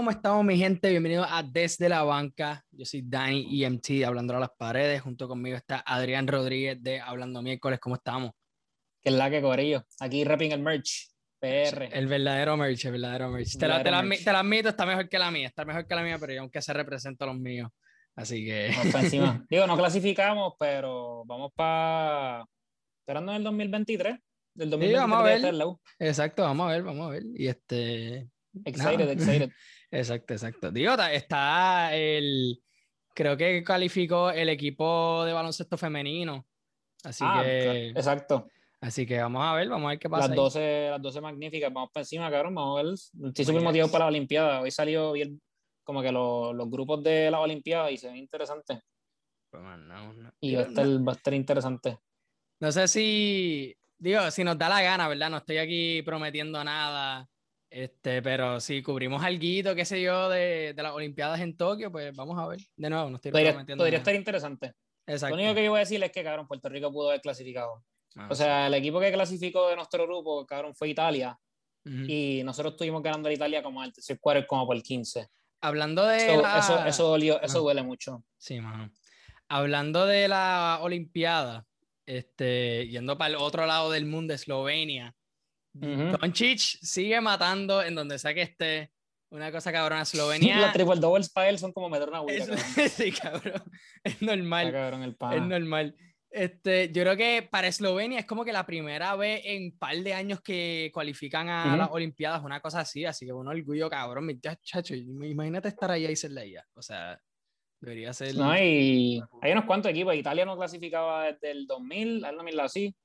¿Cómo estamos, mi gente? Bienvenidos a Desde la Banca. Yo soy Dani EMT de Hablando a las Paredes. Junto conmigo está Adrián Rodríguez de Hablando Miércoles. ¿Cómo estamos? Que es la que corillo. Aquí rapping el merch. PR. El verdadero merch, el verdadero merch. te, la, te, la, te, la, admito, está mejor que la mía. Está mejor que la mía, pero yo aunque se represento a los míos. Así que. Encima. Digo, no clasificamos, pero vamos para. Esperando en el 2023. Del 2023 sí, vamos a ver. Exacto, vamos a ver, vamos a ver. Y este. Excited, no. excited. Exacto, exacto. Digo, está el. Creo que calificó el equipo de baloncesto femenino. Así ah, que. Exacto. Así que vamos a ver, vamos a ver qué pasa. Las 12, las 12 magníficas, vamos para encima, cabrón. Vamos a ver. Estoy súper motivado para la Olimpiada. Hoy salió bien como que los, los grupos de la Olimpiada y se ven interesantes. Pues, no, no. Y va a, estar, va a estar interesante. No sé si. Digo, si nos da la gana, ¿verdad? No estoy aquí prometiendo nada. Este, pero si cubrimos algo, qué sé yo, de, de, las Olimpiadas en Tokio, pues vamos a ver. De nuevo, no estoy podría, podría estar interesante. Exacto. Lo único que yo voy a decir es que, cabrón, Puerto Rico pudo haber clasificado. Ah, o sea, sí. el equipo que clasificó de nuestro grupo, cabrón, fue Italia. Uh -huh. Y nosotros estuvimos ganando a Italia como al tercer quarter, como por el 15. Hablando de. Eso, la... eso, eso, dolió, eso ah. duele mucho. Sí, mano. Hablando de la Olimpiada, este, yendo para el otro lado del mundo, Eslovenia. Uh -huh. Doncic sigue matando en donde sea que esté. Una cosa cabrona, Eslovenia. Los triple doubles para él son como meter una huella. Es, sí, cabrón. Es normal. Está cabrón el es normal. Este, yo creo que para Eslovenia es como que la primera vez en un par de años que cualifican a uh -huh. las Olimpiadas, una cosa así, así que un orgullo cabrón, mi chacho, imagínate estar ahí y ser ella, o sea, debería ser... No, hay, hay unos cuantos equipos, Italia no clasificaba desde el 2000, al 2000 así,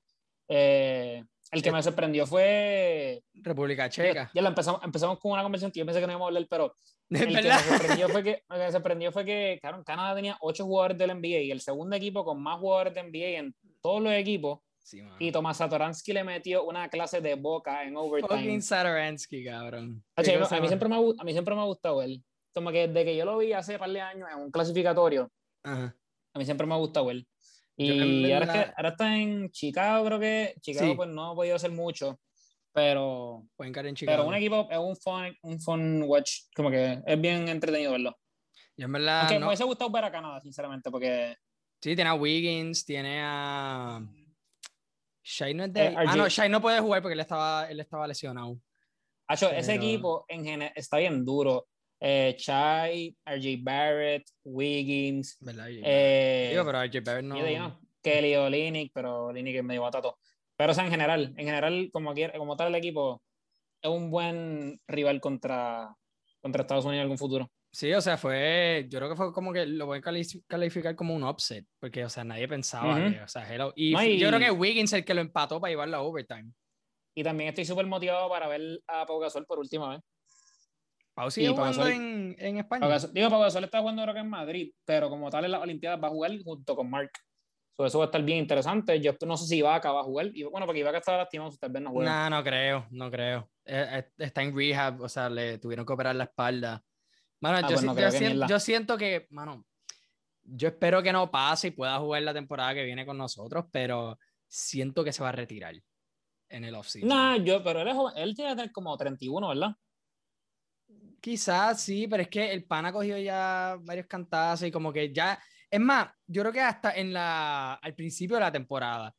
eh, el que me sorprendió fue República Checa. Ya, lo empezamos, empezamos con una conversación que yo pensé que no íbamos a hablar, pero el que me sorprendió fue que, lo que me sorprendió fue que claro, Canadá tenía ocho jugadores del NBA y el segundo equipo con más jugadores de NBA en todos los equipos. Sí, y Tomás Satoransky le metió una clase de boca en overtime. Fucking Satoransky, cabrón. Oye, a, mí siempre me, a mí siempre me ha gustado él. Como que desde que yo lo vi hace un par de años en un clasificatorio, Ajá. a mí siempre me ha gustado él. Y ahora, es que, ahora está en Chicago, creo que Chicago sí. pues no ha podido hacer mucho, pero, en pero un equipo es un fun, un fun watch, como que es bien entretenido verlo. Yo en verdad, Aunque no. me hubiese gustado ver a Canadá, sinceramente, porque... Sí, tiene a Wiggins, tiene a... Shai no es de... Eh, ah, no, Shai no puede jugar porque él estaba, él estaba lesionado. Acho, pero... Ese equipo en general está bien duro. Eh, Chai, RJ Barrett, Wiggins. ¿Verdad? Eh, Digo, pero RJ Barrett no. no. Kelly o Linick, pero Linick es medio batato. Pero o sea, en general, en general, como, como tal el equipo, es un buen rival contra, contra Estados Unidos en algún futuro. Sí, o sea, fue, yo creo que fue como que lo voy a calificar como un upset, porque, o sea, nadie pensaba uh -huh. que, o sea, hello. Y, no, y, yo creo que Wiggins el que lo empató para llevarlo a overtime. Y también estoy súper motivado para ver a Pau Gasol por última vez. Pau sigue jugando Gasol, en, en, España. Pau Gasol, digo, Pau Gasol está jugando creo que en Madrid, pero como tal en las Olimpiadas va a jugar junto con Mark. So, eso va a estar bien interesante. Yo no sé si Ibaka va a jugar. Y bueno, porque Ibaka está lastimado, tal vez no juega. No, no creo, no creo. Eh, está en rehab, o sea, le tuvieron que operar la espalda. Mano, ah, yo, pues no yo, siento, yo, siento, que, mano, yo espero que no pase y pueda jugar la temporada que viene con nosotros, pero siento que se va a retirar en el offseason. No, yo, pero él, es él tiene que tener como 31, ¿verdad? Quizás sí, pero es que el pan ha cogido ya varios cantazos y como que ya. Es más, yo creo que hasta en la, al principio de la temporada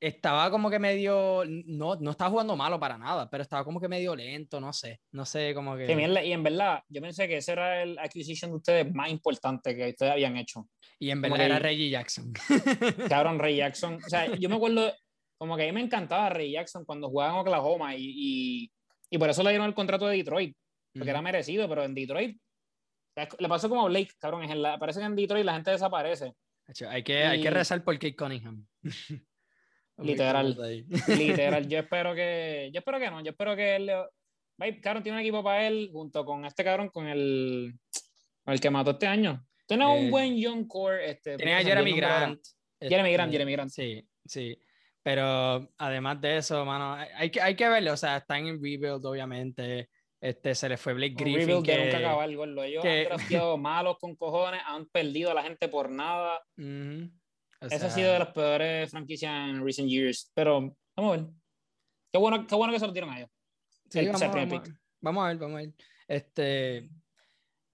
estaba como que medio. No, no estaba jugando malo para nada, pero estaba como que medio lento, no sé. No sé, como que. Sí, y en verdad, yo pensé que ese era el acquisition de ustedes más importante que ustedes habían hecho. Y en verdad como era Reggie Jackson. Cabrón, Reggie Jackson. O sea, yo me acuerdo, como que a mí me encantaba Reggie Jackson cuando jugaba en Oklahoma y, y, y por eso le dieron el contrato de Detroit porque era merecido, pero en Detroit le pasó como a Blake, cabrón, en la, parece que en Detroit la gente desaparece. Hay que, y... hay que rezar por Kate Cunningham. literal, literal. Yo espero que, yo espero que no, yo espero que él, cabrón, tiene un equipo para él junto con este cabrón, con el, con el que mató este año. Tiene eh, un buen young core. Este, tiene a Jeremy Grant. Jeremy Grant, Jeremy Grant. Sí, sí. Pero además de eso, mano, hay que, hay que verlo. O sea, están en rebuild, obviamente. Este, se le fue Blake Griffin. Que, que nunca acabar, gordo. Ellos que... han sido malos con cojones, han perdido a la gente por nada. Uh -huh. sea... Ha sido de las peores franquicias en recent years. Pero vamos a ver. Qué bueno, qué bueno que se lo dieron a ellos. Sí, el, vamos, vamos, Vamos a ver, vamos a ver. Este,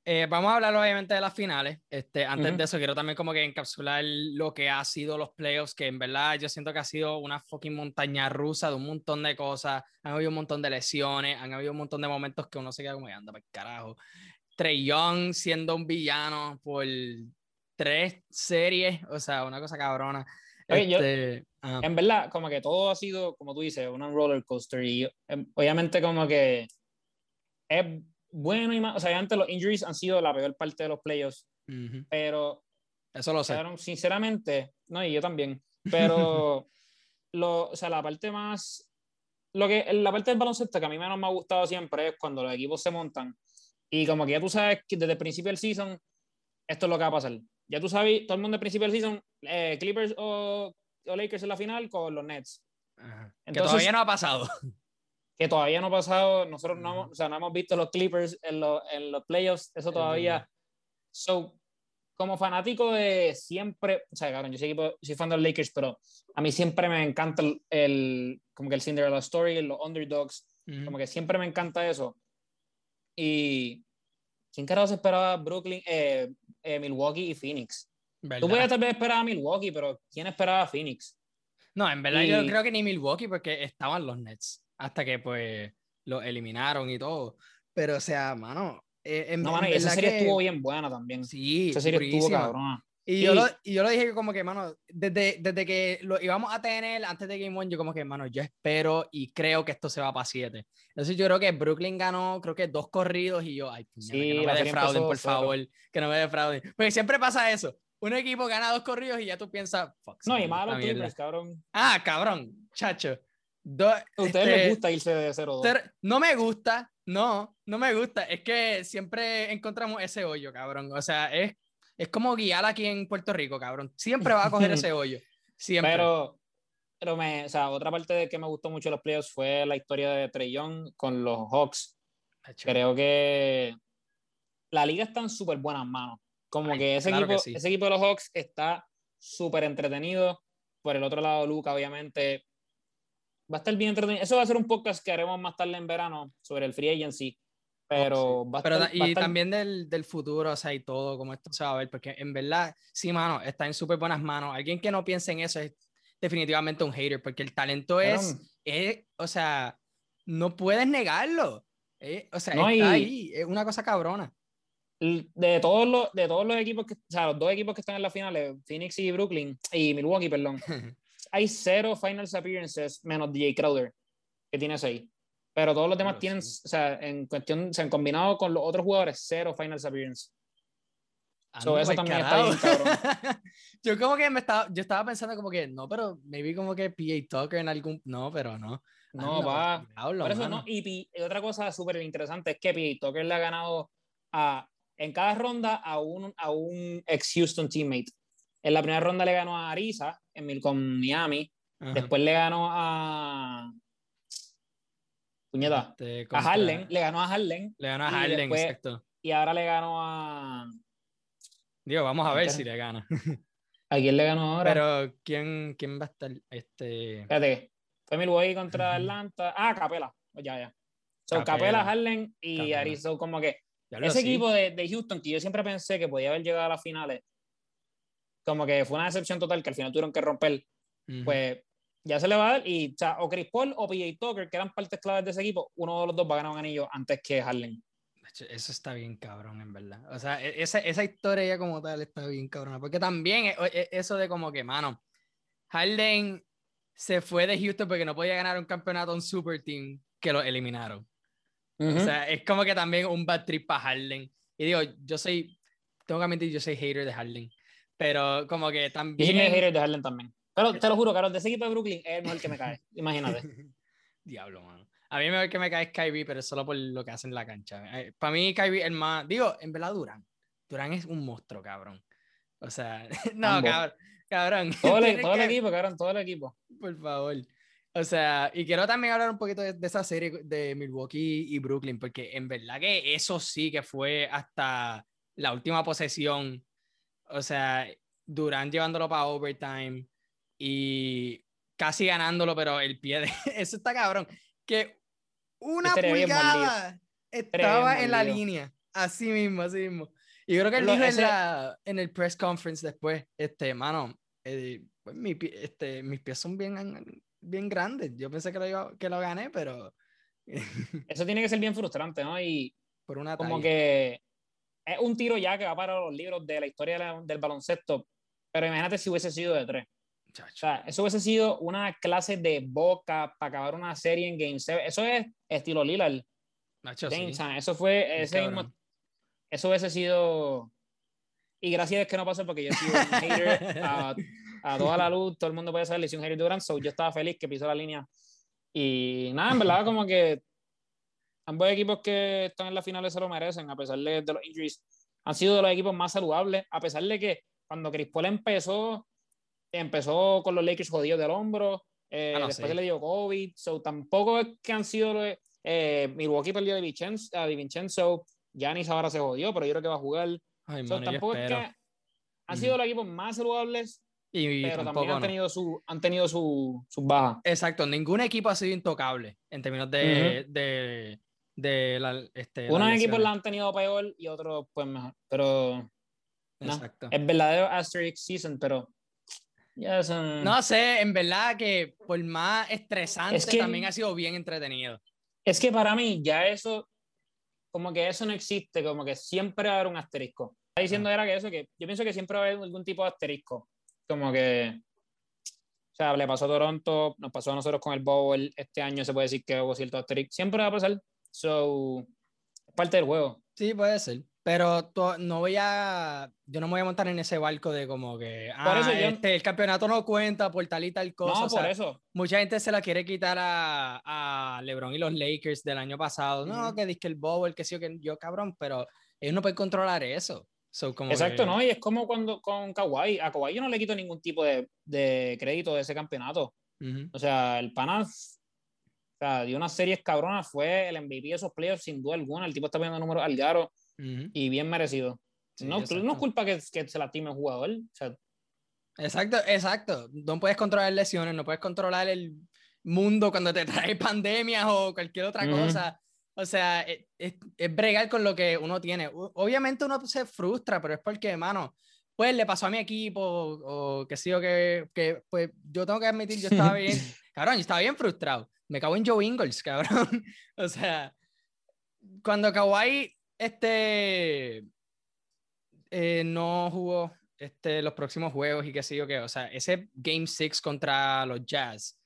eh, vamos a hablar obviamente de las finales. Este, antes de eso, quiero también como que encapsular lo que ha sido los playoffs, que en verdad yo siento que ha sido una fucking montaña rusa de un montón de cosas. Han habido un montón de lesiones, han habido un montón de momentos que uno se queda como, anda, para carajo. Trey Young siendo un villano por tres series, o sea, una cosa cabrona. Este, en verdad, como que todo ha sido, como tú dices, una roller coaster y em, obviamente como que es bueno y más, o sea, obviamente los injuries han sido la peor parte de los playoffs, pero... Eso lo sé. Sinceramente, no, y yo también, pero lo, o sea, la parte más... Lo que, la parte del baloncesto que a mí menos me ha gustado siempre es cuando los equipos se montan y como que ya tú sabes que desde el principio del season esto es lo que va a pasar. Ya tú sabes, todo el mundo al principio del season, eh, Clippers o, o, Lakers en la final con los Nets. que todavía no ha pasado que todavía no ha pasado, nosotros no, o sea, no hemos visto los Clippers en, en los playoffs, eso todavía. So, como fanático de siempre, o sea, cabrón, yo soy, soy fan de los Lakers, pero a mí siempre me encanta el, como que el Cinderella Story, los underdogs, como que siempre me encanta eso. Y ¿quién carajo se esperaba Brooklyn, eh, eh, Milwaukee y Phoenix? Tú puedes tal vez esperar a Milwaukee, pero ¿quién esperaba a Phoenix? No, en verdad yo creo que ni Milwaukee porque estaban los Nets hasta que pues lo eliminaron y todo. Pero, o sea, mano. Eh, en, no, mano, y esa serie estuvo bien buena también. Sí, esa serie estuvo cabrona. Y, Yo lo, y yo lo dije como que, mano, desde, desde que lo íbamos a tener antes de Game One, yo como que, mano, yo espero y creo que esto se va para siete. Entonces yo creo que Brooklyn ganó, creo que dos corridos y yo, ay, sí, que no me defrauden, por favor, que no me defrauden. Porque siempre pasa eso. Un equipo gana dos corridos y ya tú piensas, fuck. No, y malo Clippers, cabrón. Ah, cabrón, chacho. ¿A ustedes les este, gusta irse de 0-2? No me gusta, no, no me gusta. Es que siempre encontramos ese hoyo, cabrón. O sea, es, es como guiar aquí en Puerto Rico, cabrón. Siempre va a coger ese hoyo. Siempre. Pero, pero me, o sea, otra parte de que me gustó mucho los playoffs fue la historia de Young con los Hawks. Creo que la liga está en súper buenas manos. Como que, ese, equipo, ese equipo de los Hawks está súper entretenido. Por el otro lado, Luca, obviamente, va a estar bien entretenido. Eso va a ser un podcast que haremos más tarde en verano sobre el free agency. Pero, oh, va a estar, y también del, del, futuro, o sea, y todo, como esto se va a ver, porque en verdad, sí, mano, está en súper buenas manos. Alguien que no piense en eso es definitivamente un hater, porque el talento es, es o sea, no puedes negarlo. Eh, o sea, está ahí, es una cosa cabrona. De todos, los, de todos los equipos, que, o sea, los dos equipos que están en la final, Phoenix y Brooklyn, y Milwaukee, perdón, hay cero finals appearances menos DJ Crowder, que tiene seis. Pero todos los demás tienen, o sea, en cuestión, se han combinado con los otros jugadores, cero finals appearances. So, eso también está bien cabrón. yo como que me estaba, yo estaba pensando como que, no, pero maybe como que PA Tucker en algún, no, pero no. No, va. Por eso no, y, otra cosa súper interesante es que PA Tucker le ha ganado a, en cada ronda a un, a un ex Houston teammate. En la primera ronda le ganó a Arisa en, con Miami. Después le ganó a. Puñeta. Este, a Harlem. Le ganó a Harlem. Le ganó a Harlem, exacto. Y ahora le ganó a. Dios, vamos a ver si le gana. ¿A quién le ganó ahora? Pero, ¿quién, quién va a estar? Este... Espérate, fue Milwaukee contra Atlanta. Ah, Capela. Ya, ya. Son Capela, Harlem y Arisa. Como que ese equipo de, de, Houston que yo siempre pensé que podía haber llegado a las finales, como que fue una decepción total que al final tuvieron que romper, pues ya se le va a dar. Y, o, Chris Paul o PJ Tucker, que eran partes claves de ese equipo, uno de los dos va a ganar un anillo antes que Harlem. Eso está bien cabrón, en verdad. O sea, e, esa, esa historia ya como tal está bien cabrona. Porque también e, e, eso de como que, mano, Harden se fue de Houston porque no podía ganar un campeonato un super team que lo eliminaron. O sea, es como que también un bad trip para Harden. Y digo, yo soy, tengo que admitir, yo soy hater de Harden. Pero como que también. Y hater de Harden también. Pero te lo juro, Carlos, de ese equipo de Brooklyn es el mejor que me cae. Imagínate. Diablo, mano. A mí me mejor que me cae es Kyrie, pero solo por lo que hace en la cancha. Eh, para mí, Kyrie es el más. Digo, en verdad, Durán. Durán es un monstruo, cabrón. O sea, no, cabrón. cabrón. Todo, el, todo el equipo, cabrón, todo el equipo. Por favor. O sea, y quiero también hablar un poquito de, de, esa serie de Milwaukee y Brooklyn, porque en verdad que eso sí que fue hasta la última posesión o sea, Durán llevándolo para overtime y casi ganándolo, pero el pie de... Eso está cabrón. Que una pulgada, estaba en la línea. Así mismo, así mismo. Y creo que él dijo en, la, en el press conference después, este, mano, eh, pues mi, este, mis pies son bien, bien grandes. Yo pensé que lo, que lo gané, pero... Eso tiene que ser bien frustrante, ¿no? Y por una como que es un tiro ya que va para los libros de la historia del baloncesto, pero imagínate si hubiese sido de tres. O sea, eso hubiese sido una clase de boca para acabar una serie en Game 7. Eso es estilo Lillard. Nacho, Eso fue ese mismo, Eso hubiese sido. Y gracias es que no pasó porque yo soy un hater a, a, toda la luz. Todo el mundo puede saber, le hice un hater Durant. So yo estaba feliz que pisó la línea. Y nada, en verdad, como que ambos equipos que están en la final se lo merecen, a pesar de, de los injuries. Han sido de los equipos más saludables, a pesar de que cuando Chris Paul empezó, empezó con los Lakers jodidos del hombro, eh, ah, después le dio COVID, so tampoco es que han sido eh, Milwaukee perdió de Vincenzo, a Vincenzo, Giannis ahora se jodió, pero yo creo que va a jugar. tampoco es que han sido los equipos más saludables, y, pero también han tenido, su, han tenido sus su bajas. Exacto, ningún equipo ha sido intocable en términos de, de, de la, este, Unos equipos la han tenido peor y otros pues mejor, pero Exacto. es verdadero asterisk season, pero no sé, en verdad que por más estresante también ha sido bien entretenido. Es que para mí ya eso, como que eso no existe, como que siempre va a haber un asterisco. Está diciendo era que eso, que yo pienso que siempre va a haber algún tipo de asterisco. Como que, o sea, le pasó a Toronto, nos pasó a nosotros con el Bowl, este año se puede decir que hubo cierto asterisco. Siempre va a pasar. So, parte del juego. Sí, puede ser. Pero no voy a, yo no me voy a montar en ese barco de como que, ah, eso este, el campeonato no cuenta por tal y tal cosa. No, por eso. Mucha gente se la quiere quitar a, a LeBron y los Lakers del año pasado. No, que dice el Bowl, que sí o que yo, cabrón, pero ellos no pueden controlar eso. como Exacto, ¿no? Y es como cuando con Kawhi. A Kawhi yo no le quito ningún tipo de, de crédito de ese campeonato. O sea, el Panas o sea, dio unas series cabronas, fue el MVP de esos playoffs sin duda alguna. El tipo está viendo números al garo y bien merecido. no, no es culpa que, que se lastime el jugador. exacto, exacto. No puedes controlar lesiones, no puedes controlar el mundo cuando te trae pandemias o cualquier otra cosa. O sea, e, es, es, bregar con lo que uno tiene. Obviamente uno se frustra, pero es porque, mano, pues le pasó a mi equipo o que sí o que, que, pues yo tengo que admitir, yo estaba bien, cabrón, yo estaba bien frustrado. Me cago en Joe Ingles, cabrón. o sea, cuando Kawhi este, eh, no jugó este, los próximos juegos y qué sé yo qué. O sea, ese Game 6 contra los Jazz,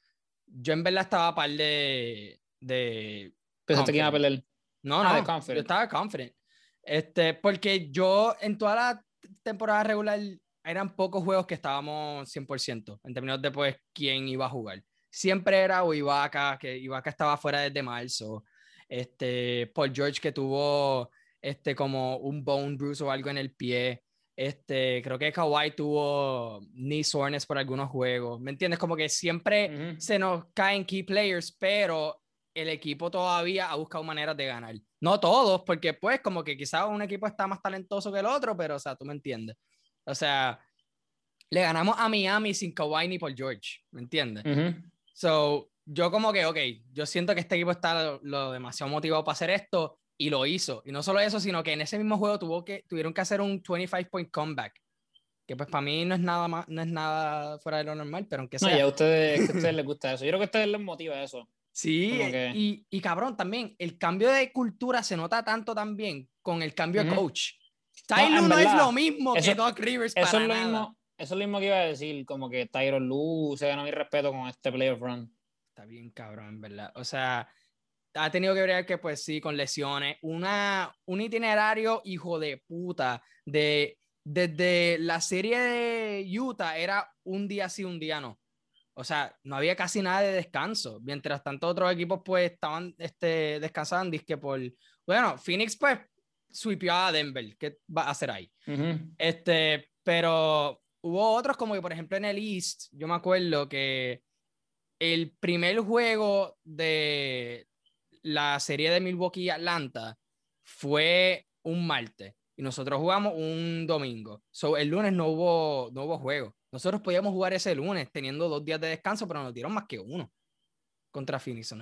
yo en verdad estaba a par de. de Pensaste que iba a perder. No, ah, no, yo estaba confident. Este, porque yo en toda la temporada regular eran pocos juegos que estábamos 100% en términos de pues quién iba a jugar. Siempre era o Ibaka, que Ibaka estaba fuera desde marzo. Este, Paul George que tuvo este, como un bone bruise o algo en el pie. Este, creo que Kawhi tuvo knee soreness por algunos juegos. ¿Me entiendes? Como que siempre se nos caen key players, pero el equipo todavía ha buscado maneras de ganar. No todos, porque pues como que quizás un equipo está más talentoso que el otro, pero o sea, tú me entiendes. O sea, le ganamos a Miami sin Kawhi ni por George, ¿me entiendes? So, yo como que, ok, yo siento que este equipo está lo demasiado motivado para hacer esto y lo hizo. Y no solo eso, sino que en ese mismo juego tuvo que, tuvieron que hacer un 25 point comeback. Que pues para mí no es nada más, no es nada fuera de lo normal, pero aunque sea. No, y a ustedes, a ustedes les gusta eso. Yo creo que a ustedes les motiva eso. Sí, y, y, cabrón, también el cambio de cultura se nota tanto también con el cambio de coach. Tyron no, es lo mismo que Doc Rivers. Eso, es lo mismo, eso es lo mismo que iba a decir, como que Tyron Lue se ganó mi respeto con este playoff run. Está bien, cabrón, en verdad. O sea, ha tenido que ver que, pues sí, con lesiones. Una, un itinerario hijo de puta. De, desde la serie de Utah era un día sí, un día no. O sea, no había casi nada de descanso. Mientras tanto, otros equipos pues estaban este, descansando. que por. Bueno, Phoenix pues sweepió a Denver. ¿Qué va a hacer ahí? este, pero hubo otros como que, por ejemplo, en el East, yo me acuerdo que el primer juego de, la serie de Milwaukee y Atlanta fue un martes y nosotros jugamos un domingo. So, el lunes no hubo, no hubo juego. Nosotros podíamos jugar ese lunes teniendo dos días de descanso, pero nos dieron más que uno contra Phoenix.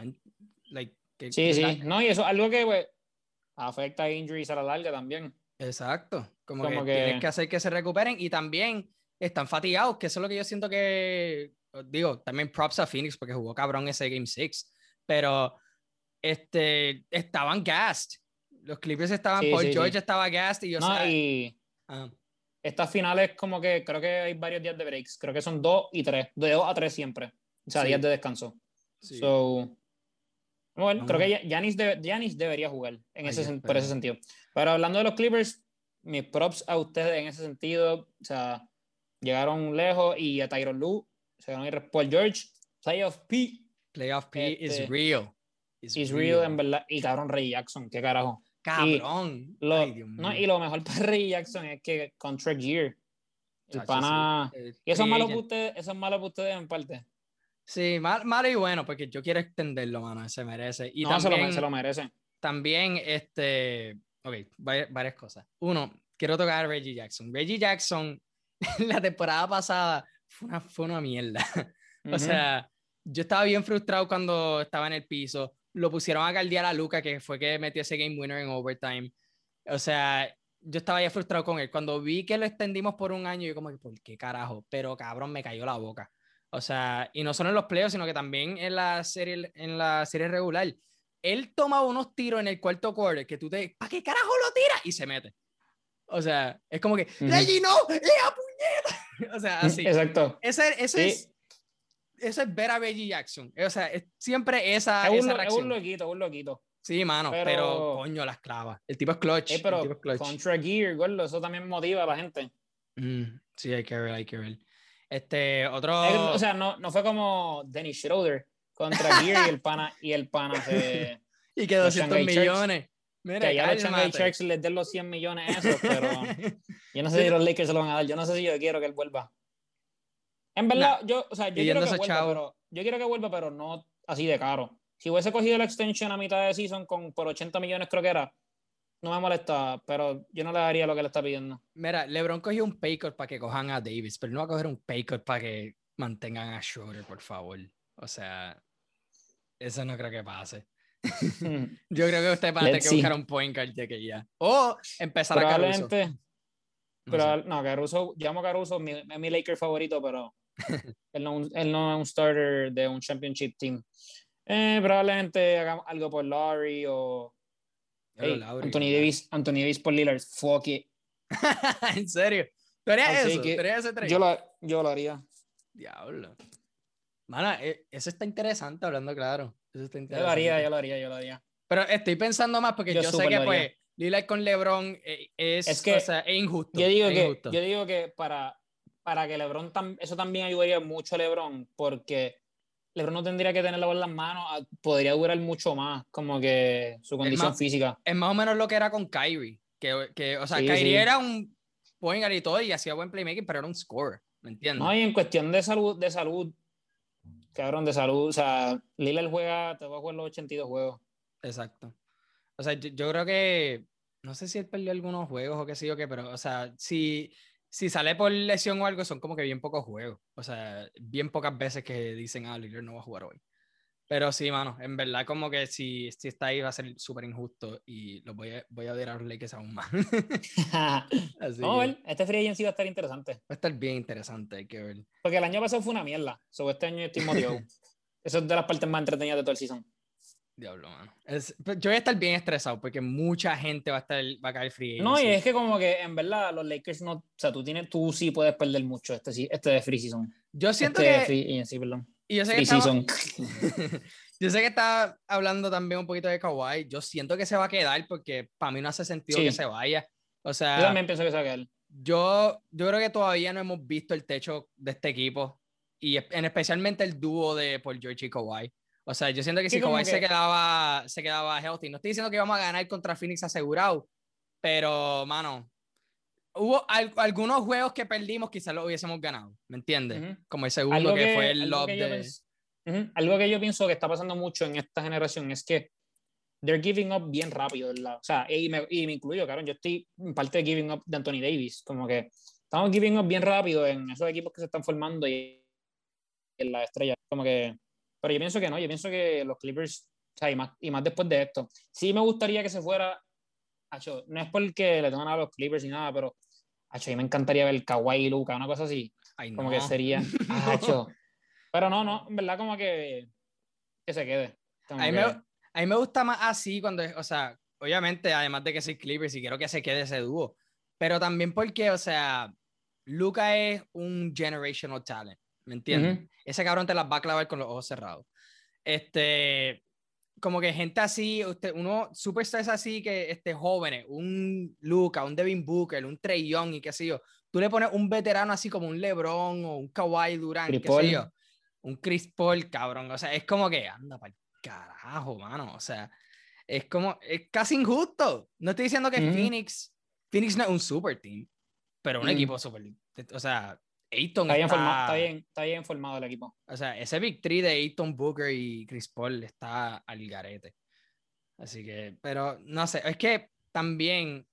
sí, sí. No, y eso algo que, afecta a injuries a la larga también. Exacto. Como, que, tienes que hacer que se recuperen y también están fatigados, que eso es lo que yo siento que. Digo, también props a Phoenix porque jugó cabrón ese Game 6. Pero este, estaban gassed. Los Clippers estaban, Paul George estaba gassed y yo no, y estas finales como que creo que hay varios días de breaks. Creo que son dos y tres. De dos a tres siempre. O sea, días de descanso. So, bueno, creo que Giannis, debería jugar en ese, por ese sentido. Pero hablando de los Clippers, mis props a ustedes en ese sentido. O sea, llegaron lejos y a Tyron Lue se ganó ir Paul George. Playoff P. Playoff P is este, real. Is, real. en verdad. Y cabrón, Ray Jackson, qué carajo. Cabrón. Y lo, no, y lo mejor para Ray Jackson es que contract year. El pana. Y eso es malo para ustedes, eso es malo para ustedes en parte. Sí, malo y bueno, porque yo quiero extenderlo, mano, se merece. Y no, también, se, lo, merece. También, este, ok, varias, cosas. Uno, quiero tocar a Reggie Jackson. Reggie Jackson, la temporada pasada fue una, fue una mierda. o sea, yo estaba bien frustrado cuando estaba en el piso. Lo pusieron a caldear a Luca, que fue que metió ese game winner en overtime. O sea, yo estaba ya frustrado con él. Cuando vi que lo extendimos por un año, yo como, ¿por qué carajo? Pero cabrón, me cayó la boca. O sea, y no solo en los playoffs, sino que también en la serie, en la serie regular. Él toma unos tiros en el cuarto quarter que tú te, ¿para qué carajo lo tiras? Y se mete. O sea, es como que, Reggie, no, ¡ea puñeta! o sea, así. Exacto. Ese, ese es eso es ver a Reggie Jackson. O sea, es siempre esa, es un, esa reacción. Es un loquito, un loquito. Sí, mano, pero, coño, las clavas. El tipo es clutch. Eh, pero el tipo es clutch. contra Gear, gordo, eso también motiva a la gente. Mm, sí, hay que ver, hay que ver. Este, otro. o sea, no, no fue como Dennis Schroeder contra Gear y el pana, y el pana se. y que 200 millones. Mira, que ya los Shanghai Sharks les den los 100 millones esos, pero yo no sé si los Lakers se lo van a dar. Yo no sé si yo quiero que él vuelva. En verdad, yo, o sea, yo quiero que vuelva, pero, yo quiero que vuelva, pero no así de caro. Si hubiese cogido la extension a mitad de season con, por 80 millones, creo que era, no me molesta, pero yo no le daría lo que le está pidiendo. Mira, LeBron cogió un pay cut para que cojan a Davis, pero no va a coger un pay cut para que mantengan a Schroeder, por favor. O sea, eso no creo que pase. yo creo que usted va a tener que buscar un point guard de que ya. O empezar a Caruso. Pero, no, Caruso, llamo a Caruso, mi, es mi Laker favorito, pero él, no, él no es un starter de un championship team. Eh, probablemente hagamos algo por Laurie o Anthony, Davis, Anthony Davis por Lillard. Fuck it. ¿En serio? ¿Tú harías eso? Yo lo, yo lo haría. Diablo. Mana, e, eso está interesante, hablando claro. Eso está interesante. Yo lo haría, yo lo haría, yo lo haría. Pero estoy pensando más porque yo, sé que pues Lillard con LeBron eh, es, es, que, o sea, es injusto. Yo digo, que, yo digo que para, para que LeBron, eso también ayudaría mucho a LeBron, porque LeBron no tendría que tener la bola en las manos, ah, podría durar mucho más, como que su condición física. Es más o menos lo que era con Kyrie, que, que o sea, Kyrie era un point y todo y hacía buen playmaking, pero era un score, ¿me entiendes? No, y en cuestión de salud, de salud, cabrón, de salud, o sea, Lillard juega, te va a jugar los 82 juegos. Exacto. O sea, yo, yo creo que, no sé si él perdió algunos juegos o qué sé yo qué, pero, o sea, si si sale por lesión o algo, son como que bien pocos juegos. O sea, bien pocas veces que dicen, ah, Lillard no va a jugar hoy. Pero sí, mano, en verdad como que si, si está ahí va a ser súper injusto y lo voy a, voy a odiar a los Lakers aún más. Así Vamos a ver, este free agency va a estar interesante. Va a estar bien interesante, hay que ver. Porque el año pasado fue una mierda, sobre este año estoy motivado. Eso es de las partes más entretenidas de todo el season. Diablo, mano. Es, pues, yo voy a estar bien estresado porque mucha gente va a estar va a caer free. No, y es que como que en verdad los Lakers no, o sea, tú tienes tú sí puedes perder mucho este este de free season. Yo siento este que sí, perdón. Y yo sé que estaba, yo sé que está hablando también un poquito de Kawhi. Yo siento que se va a quedar porque para mí no hace sentido que se vaya. O sea, yo también pienso que se va a quedar. Yo, yo creo que todavía no hemos visto el techo de este equipo y en especialmente el dúo de Paul George y Kawhi. O sea, yo siento que si Kawhi se, quedaba, se quedaba healthy, no estoy diciendo que íbamos a ganar contra Phoenix asegurado, pero, mano, hubo algunos juegos que perdimos, quizás los hubiésemos ganado, ¿me entiendes? Como el segundo que, fue el lob de... Algo que yo pienso que está pasando mucho en esta generación es que they're giving up bien rápido, ¿verdad? O sea, y me, y me incluyo, claro, yo estoy en parte de giving up de Anthony Davis, como que estamos giving up bien rápido en esos equipos que se están formando y en la estrella, como que pero yo pienso que no, yo pienso que los Clippers, o sea, y más, y más después de esto, sí me gustaría que se fuera Acho, no es porque le tengan a los Clippers ni nada, pero acho, a mí me encantaría ver Kawhi y Luca, una cosa así. Como que sería. Acho. Pero no, no, en verdad, como que, que se quede. A mí, me, a mí, me, gusta más así cuando, o sea, obviamente, además de que soy Clippers y quiero que se quede ese dúo, pero también porque, o sea, Luca es un generational talent, ¿me entiendes? Ese cabrón te las va a clavar con los ojos cerrados. Este, como que gente así, usted, uno superstars así que este, jóvenes, un Luca, un Devin Booker, un Trey Young y qué sé yo, tú le pones un veterano así como un LeBron o un Kawhi Durant, qué sé yo, un Chris Paul, cabrón, o sea, es como que anda para el carajo, mano, o sea, es como, es casi injusto. No estoy diciendo que Phoenix, Phoenix no es un super team, pero un equipo super, o sea, Ayton está bien, formado, está, bien, está bien formado el equipo. O sea, ese Big de Ayton, Booker y Chris Paul está al garete. Así que, pero no sé, es que también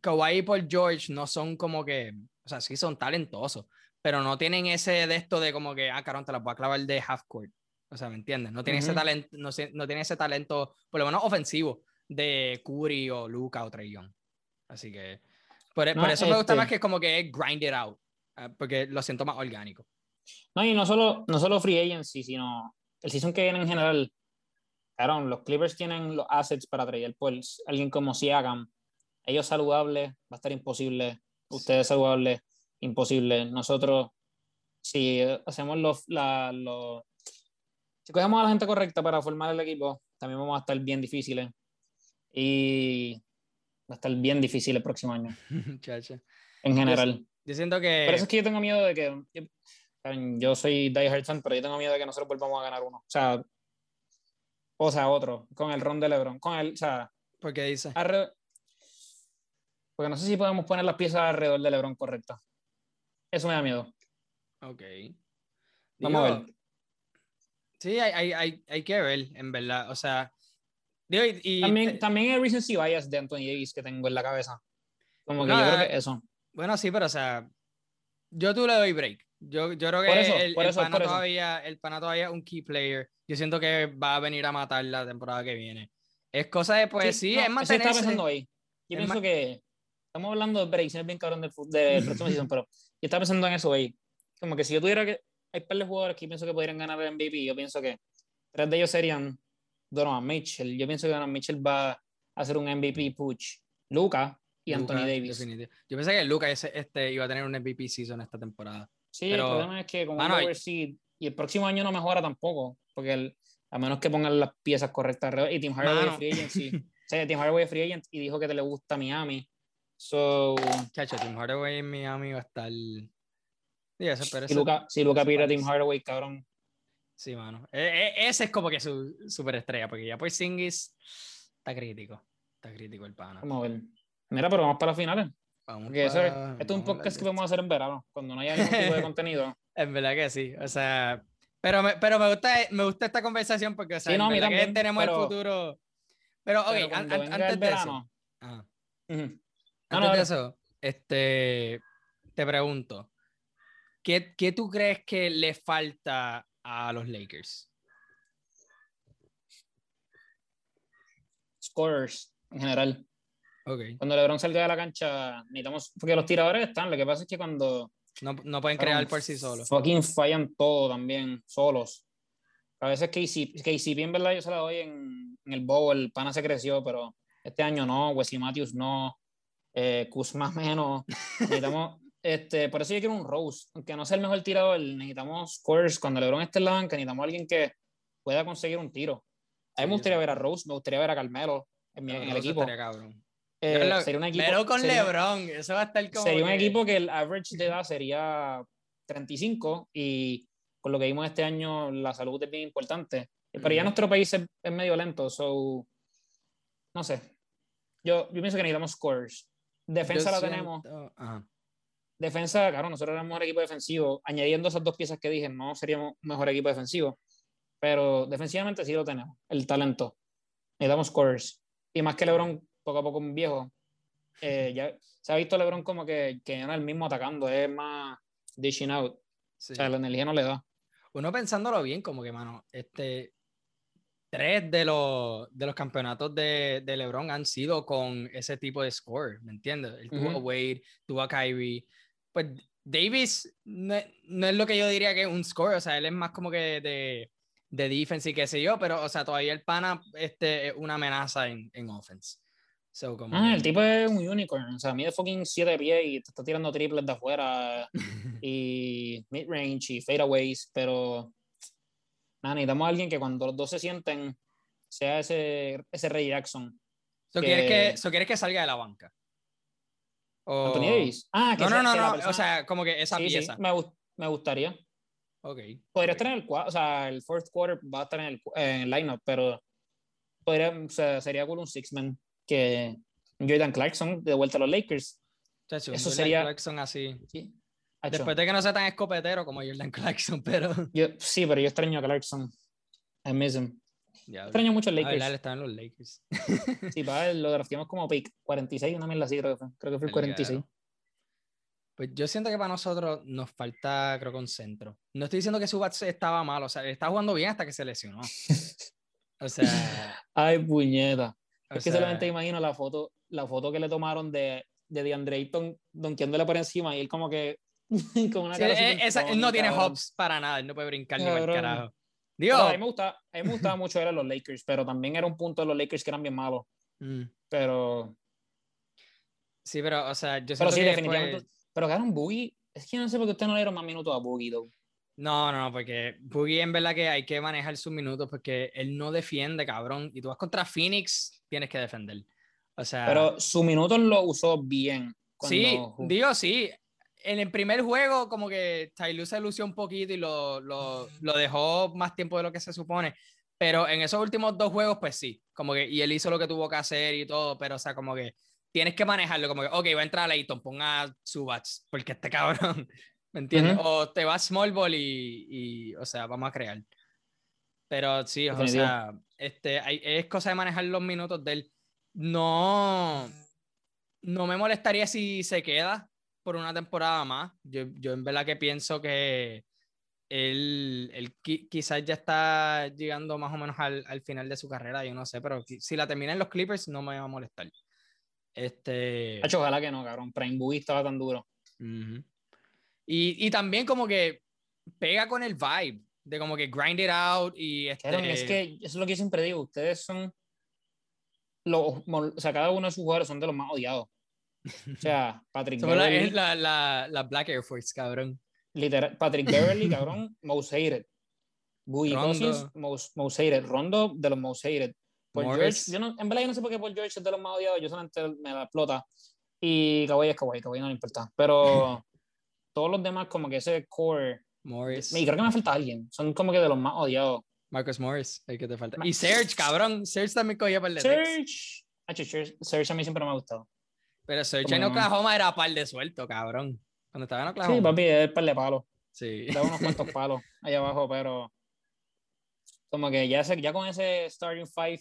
Kawhi y Paul George no son como que, o sea, sí son talentosos, pero no tienen ese de esto de como que, ah, carón, te la voy a clavar de half court. O sea, ¿me entiendes? No tiene, ese talento, no, no, tiene ese talento, por lo menos ofensivo, de Curry o Luca o Trey Young. Así que, por, por eso me gusta más que es como que grind it out. Ah, porque lo siento más orgánico. No, y no solo, no solo free agency, sino el season que viene en general. Claro, los Clippers tienen los assets para traer pues alguien como Siakam. Ellos saludables, va a estar imposible. Ustedes saludables, imposible. Nosotros, si hacemos los, la, los, si cogemos a la gente correcta para formar el equipo, también vamos a estar bien difíciles. Y va a estar bien difícil el próximo año. en general. Yo siento que. Por eso es que yo tengo miedo de que. Yo, soy Die Hard fan, pero yo tengo miedo de que nosotros volvamos a ganar uno. O sea. O sea, otro. Con el ron de LeBron. Con el. O sea. ¿Por qué dice? Porque no sé si podemos poner las piezas alrededor de LeBron correctas. Eso me da miedo. Ok. Vamos a ver. Sí, hay, hay, hay, que ver, en verdad. O sea. y, también, también el recency bias de Anthony Davis que tengo en la cabeza. Como que yo creo que eso. Bueno, sí, pero o sea, yo tú le doy break. Yo, yo creo que el, pana todavía, el pana todavía es un key player. Yo siento que va a venir a matar la temporada que viene. Es cosa de, pues sí, es mantenerse. Eso pensando ahí. Yo pienso que estamos hablando de break, si es bien cabrón del, del próximo season, pero yo estaba pensando en eso ahí. Como que si yo tuviera que. Hay par de jugadores que pienso que podrían ganar el MVP. Yo pienso que tres de ellos serían Donovan Mitchell. Yo pienso que Donovan Mitchell va a hacer un MVP push. Luca, y Anthony Davis. Yo pensé que Lucas este, iba a tener un MVP season esta temporada. Sí, el problema es que con overseed y el próximo año no mejora tampoco, porque a menos que pongan las piezas correctas y Tim Hardaway es free agent, sí. o sea, Tim Hardaway free agent y dijo que te le gusta Miami. So, Chacho, Tim Hardaway en Miami va a estar. Sí, eso, pero si, Luca, si Luca pide a Tim Hardaway, cabrón. Sí, mano. E, e, ese es como que su superestrella, porque ya pues Singis está crítico. Está crítico el pana. Vamos a ver. Mira, pero vamos para las finales. Vamos esto es un podcast que podemos hacer en verano, cuando no haya ningún tipo de contenido. en verdad que sí. O sea, pero me, pero me, gusta, me gusta esta conversación porque, o sea, no, que tenemos el futuro. Pero, ok, antes de eso. Antes de eso, este, te pregunto, ¿qué, ¿qué tú crees que le falta a los Lakers? Scorers, en general. Okay. Cuando LeBron salga de la cancha, necesitamos. Porque los tiradores están. Lo que pasa es que cuando. No, no pueden crear por sí solos. Fucking fallan todo también, solos. A veces KCP, KCP en verdad yo se la doy en, en el bowl, el pana se creció, pero este año no, Wesley Matthews no, eh, Kuzma menos. Necesitamos, este, por eso yo quiero un Rose, aunque no sea el mejor tirador, necesitamos scores. Cuando LeBron esté en la banca, necesitamos alguien que pueda conseguir un tiro. A mí me gustaría ver a Rose, me gustaría ver a Carmelo en, en el equipo. Eh, sería un equipo, pero con LeBron, eso va a estar como. Sería un equipo que el average de edad sería 35 y con lo que vimos este año, la salud es bien importante. Pero ya nuestro país es, medio lento, so. No sé. Yo, yo pienso que necesitamos scores. Defensa la tenemos. Defensa, claro, nosotros éramos mejor equipo defensivo. Añadiendo esas dos piezas que dije, no seríamos mejor equipo defensivo. Pero defensivamente sí lo tenemos, el talento. Necesitamos scores. Y más que LeBron poco a poco un viejo. Eh, ya se ha visto LeBron como que, que no es el mismo atacando, es más dishing out. O sea, la energía no le da. Uno pensándolo bien, como que, mano, este. tres de los, de los campeonatos de, de, LeBron han sido con ese tipo de score, ¿me entiendes? Él tuvo a Wade, tuvo a Kyrie. Pues Davis no, es lo que yo diría que es un score, o sea, él es más como que de, de defense y qué sé yo, pero, o sea, todavía el pana este, es una amenaza en, en offense. Ah, el tipo es un unicorn, o sea, mide fucking 7 pies y te está tirando triples de afuera y mid-range y fadeaways, pero nada, necesitamos a alguien que cuando los dos se sienten sea ese, ese Ray Jackson. ¿So quieres, que, so quieres que salga de la banca? O... Anthony Davis. Ah, que no, no, no, no. o sea, como que esa pieza. me, me, gustaría. Ok. Podría estar en el o sea, el fourth quarter va a estar en el, en el lineup, pero podría, o sea, sería con un six-man que Jordan Clarkson de vuelta a los Lakers. Chacho, Eso Jordan sería. Clarkson así. Sí. Después de que no sea tan escopetero como Jordan Clarkson, pero. Yo, sí, pero yo extraño a Clarkson. I miss him. extraño mucho a Lakers. él está en los Lakers. sí, para lo draftamos como pick 46, una mierda así, creo que fue. Creo que fue el 46. Pues yo siento que para nosotros nos falta, creo que un centro. No estoy diciendo que Subats estaba mal, o sea, está jugando bien hasta que se lesionó. O sea. Ay, puñeta. Es que solamente imagino la foto, la foto que le tomaron de, de DeAndre Ayton donkeándole por encima y él como que. con una cara eh, él no tiene hops para nada, él no puede brincar ni para carajo. Dios. a, mí me gusta, a mí me gustaba mucho ver a los Lakers, pero también era un punto de los Lakers que eran bien malos. Mm. Pero. Sí, pero, o sea, yo Pero sí, definitivamente. Pero un Boogie. Es que no sé por qué usted no le dieron más minutos a Boogie, though. No, no, no, porque Boogie en verdad que hay que manejar sus minutos porque él no defiende, cabrón. Y tú vas contra Phoenix, tienes que defender. O sea. Pero su minutos lo usó bien. Sí, digo, sí. En el primer juego, como que Tyloo se lució un poquito y lo, lo, lo, dejó más tiempo de lo que se supone. Pero en esos últimos dos juegos, pues sí. Como que, y él hizo lo que tuvo que hacer y todo, pero o sea, como que tienes que manejarlo. Como que, ok, va a entrar a Leighton, ponga Subats, porque este cabrón ¿Me entiendes? O te vas small ball y, y, o sea, vamos a crear. Pero sí, o sea, este, hay, es cosa de manejar los minutos de él. No, no me molestaría si se queda por una temporada más. Yo, yo en verdad que pienso que él, él quizás ya está llegando más o menos al, al, final de su carrera, yo no sé, pero si la termina en los Clippers no me va a molestar. Este... ojalá que no, cabrón. Prime Boogie estaba tan duro. Y, y, también como que pega con el vibe de como que grind it out y este... es que eso es lo que yo siempre digo, ustedes son los, o sea, cada uno de sus jugadores son de los más odiados. O sea, Patrick Beverly. Es la, la, la, Black Air Force, cabrón. Literal, Patrick Beverly, cabrón, most hated. Boogie Cousins, most, most hated. Rondo, de los most hated. Paul George, yo no, en verdad yo no sé por qué Paul George es de los más odiados, yo solamente me la explota. Y Kawhi es Kawhi, Kawhi no le importa. Pero todos los demás, como que ese core. Morris. Y creo que me falta alguien. Son como que de los más odiados. Marcus Morris, hay que te falta. Y Serge, cabrón. Serge también cogía para el Serge. Serge. Serge a mí siempre me ha gustado. Pero Serge en Oklahoma era par de suelto, cabrón. Cuando estaba en Oklahoma. Sí, papi, es par de palos. Sí. Da unos cuantos palos ahí abajo, pero como que ya, ya con ese starting five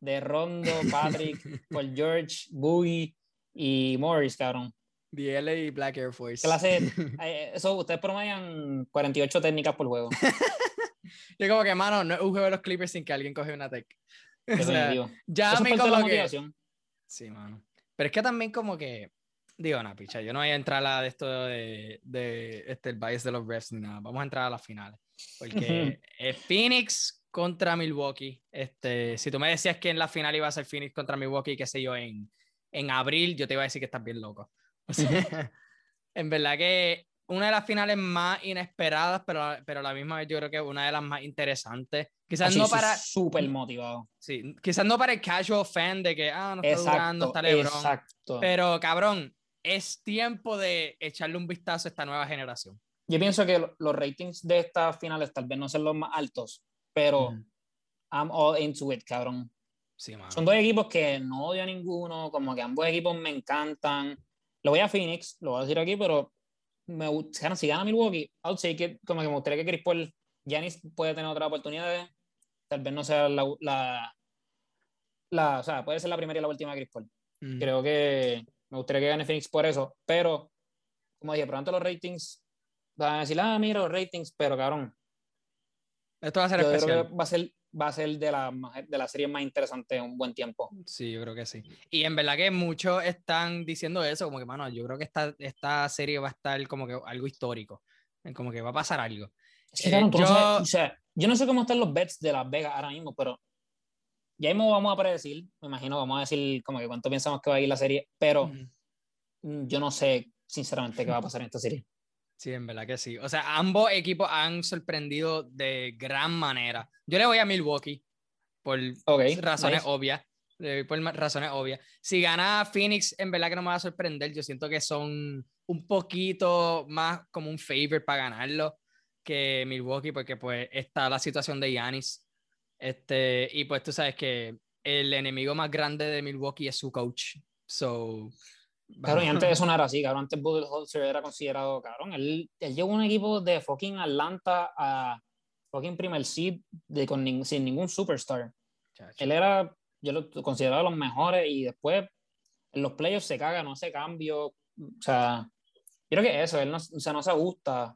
de Rondo, Patrick, Paul George, Bowie y Morris, cabrón. BL y Black Air Force. Clase, eh, eso, ustedes promedian 48 técnicas por juego. Yo como que, mano, no es un juego de los Clippers sin que alguien coge una tech. O sea, ya me como que... Sí, mano. Pero es que también como que... Digo, no, picha, yo no voy a entrar a la de esto de, de este, el bias de los refs ni nada. Vamos a entrar a las finales. Porque es Phoenix contra Milwaukee. Este, si tú me decías que en la final iba a ser Phoenix contra Milwaukee, qué sé yo, en, en abril, yo te iba a decir que estás bien loco. en verdad que una de las finales más inesperadas, pero, pero a la misma vez yo creo que una de las más interesantes. Quizás no para. Súper motivado. Sí, quizás no para el casual fan de que, ah, no está exacto, está LeBron. Exacto. Pero cabrón, es tiempo de echarle un vistazo a esta nueva generación. Yo pienso que los ratings de estas finales tal vez no sean los más altos, pero I'm all into it, cabrón. Sí, Son dos equipos que no odio a ninguno, como que ambos equipos me encantan. Lo voy a Phoenix, lo voy a decir aquí, pero me, si gana Milwaukee, I'll take it. Como que me gustaría que Chris Paul, Giannis puede tener otra oportunidad. Tal vez no sea la, la, o sea, puede ser la primera y la última de Chris Paul. Creo que me gustaría que gane Phoenix por eso, pero como dije, pronto los ratings van a decir, ah, mira los ratings, pero cabrón. Esto va a ser especial. va a ser, va a ser de la, de la serie más interesante en un buen tiempo. Sí, yo creo que sí. Y en verdad que muchos están diciendo eso, como que, mano, yo creo que esta, esta serie va a estar como que algo histórico, como que va a pasar algo. Sí, claro, yo... No o sea, yo no sé cómo están los bets de Las Vegas ahora mismo, pero ya mismo vamos a predecir, me imagino, vamos a decir como que cuánto pensamos que va a ir la serie, pero yo no sé sinceramente qué va a pasar en esta serie. Sí, en verdad que sí. O sea, ambos equipos han sorprendido de gran manera. Yo le voy a Milwaukee por razones obvias. Por razones obvias. Si gana Phoenix, en verdad que no me va a sorprender. Yo siento que son un poquito más como un favor para ganarlo que Milwaukee, porque pues está la situación de Yanis. Este, y pues tú sabes que el enemigo más grande de Milwaukee es su coach. So, Claro, y antes eso no era así, cabrón. Antes Budenholzer era considerado, cabrón. Él, él llevó un equipo de fucking Atlanta a fucking primer seed de, con, sin ningún superstar. Él era, yo lo consideraba los mejores y después en los playoffs se caga, no hace cambio. O sea, creo que eso, él no, o sea, no se gusta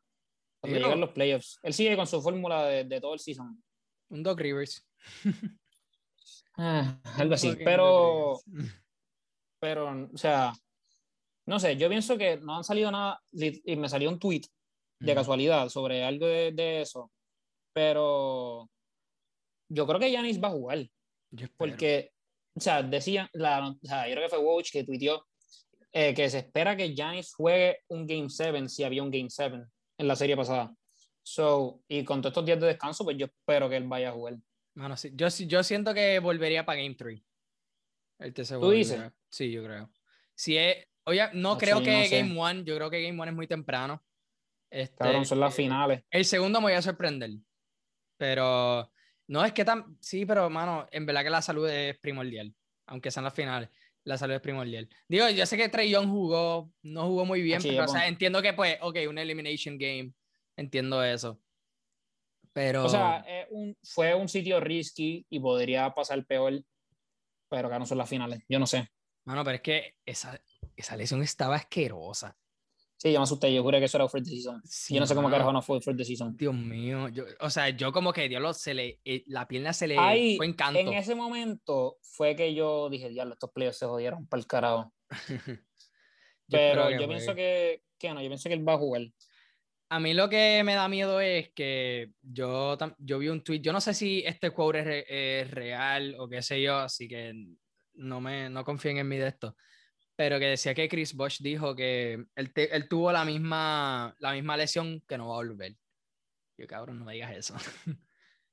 cuando llegan los playoffs. Él sigue con su fórmula de, de, todo el season. Un Doc Rivers. Ah, algo así, pero, pero, o sea, no sé, yo pienso que no han salido nada, y me salió un tweet de casualidad sobre algo de, eso, pero yo creo que Yanis va a jugar. Porque, o sea, decía, la, o sea, yo creo que fue Watch que tuiteó eh, que se espera que Yanis juegue un Game 7 si había un Game 7 en la serie pasada. So, y con todos estos días de descanso, pues yo espero que él vaya a jugar. Bueno, sí, yo, yo siento que volvería para Game 3. El ¿Tú dices? Sí, yo creo. Si es, Oye, no, creo que Game One, yo creo que Game One es muy temprano. Este, son las finales. El segundo me voy a sorprender. Pero no es que tan. Sí, pero mano, en verdad que la salud es primordial. Aunque sean las finales, la salud es primordial. Digo, yo sé que Trey Young jugó, no jugó muy bien, pero o sea, entiendo que, pues, ok, un elimination game. Entiendo eso. Pero. O sea, un, fue un sitio risky y podría pasar peor. Pero que no son las finales. Yo no sé. Mano, pero es que esa, esa lesión estaba asquerosa. Sí, yo me asusté, yo juré que eso era the season. yo no sé cómo carajo no fue the season. Dios mío, yo, o sea, yo como que diablo, se le, eh, la pierna se le fue encanto. En ese momento fue que yo dije, diablo, estos players se jodieron para el carajo. Pero yo pienso que, que no, yo pienso que él va a jugar. A mí lo que me da miedo es que yo, yo vi un tweet, yo no sé si este quote es, real o qué sé yo, así que no, me, no confíen en mí de esto pero que decía que Chris Bosch dijo que él, él, tuvo la misma, la misma lesión que no va a volver. Yo, cabrón, no me digas eso.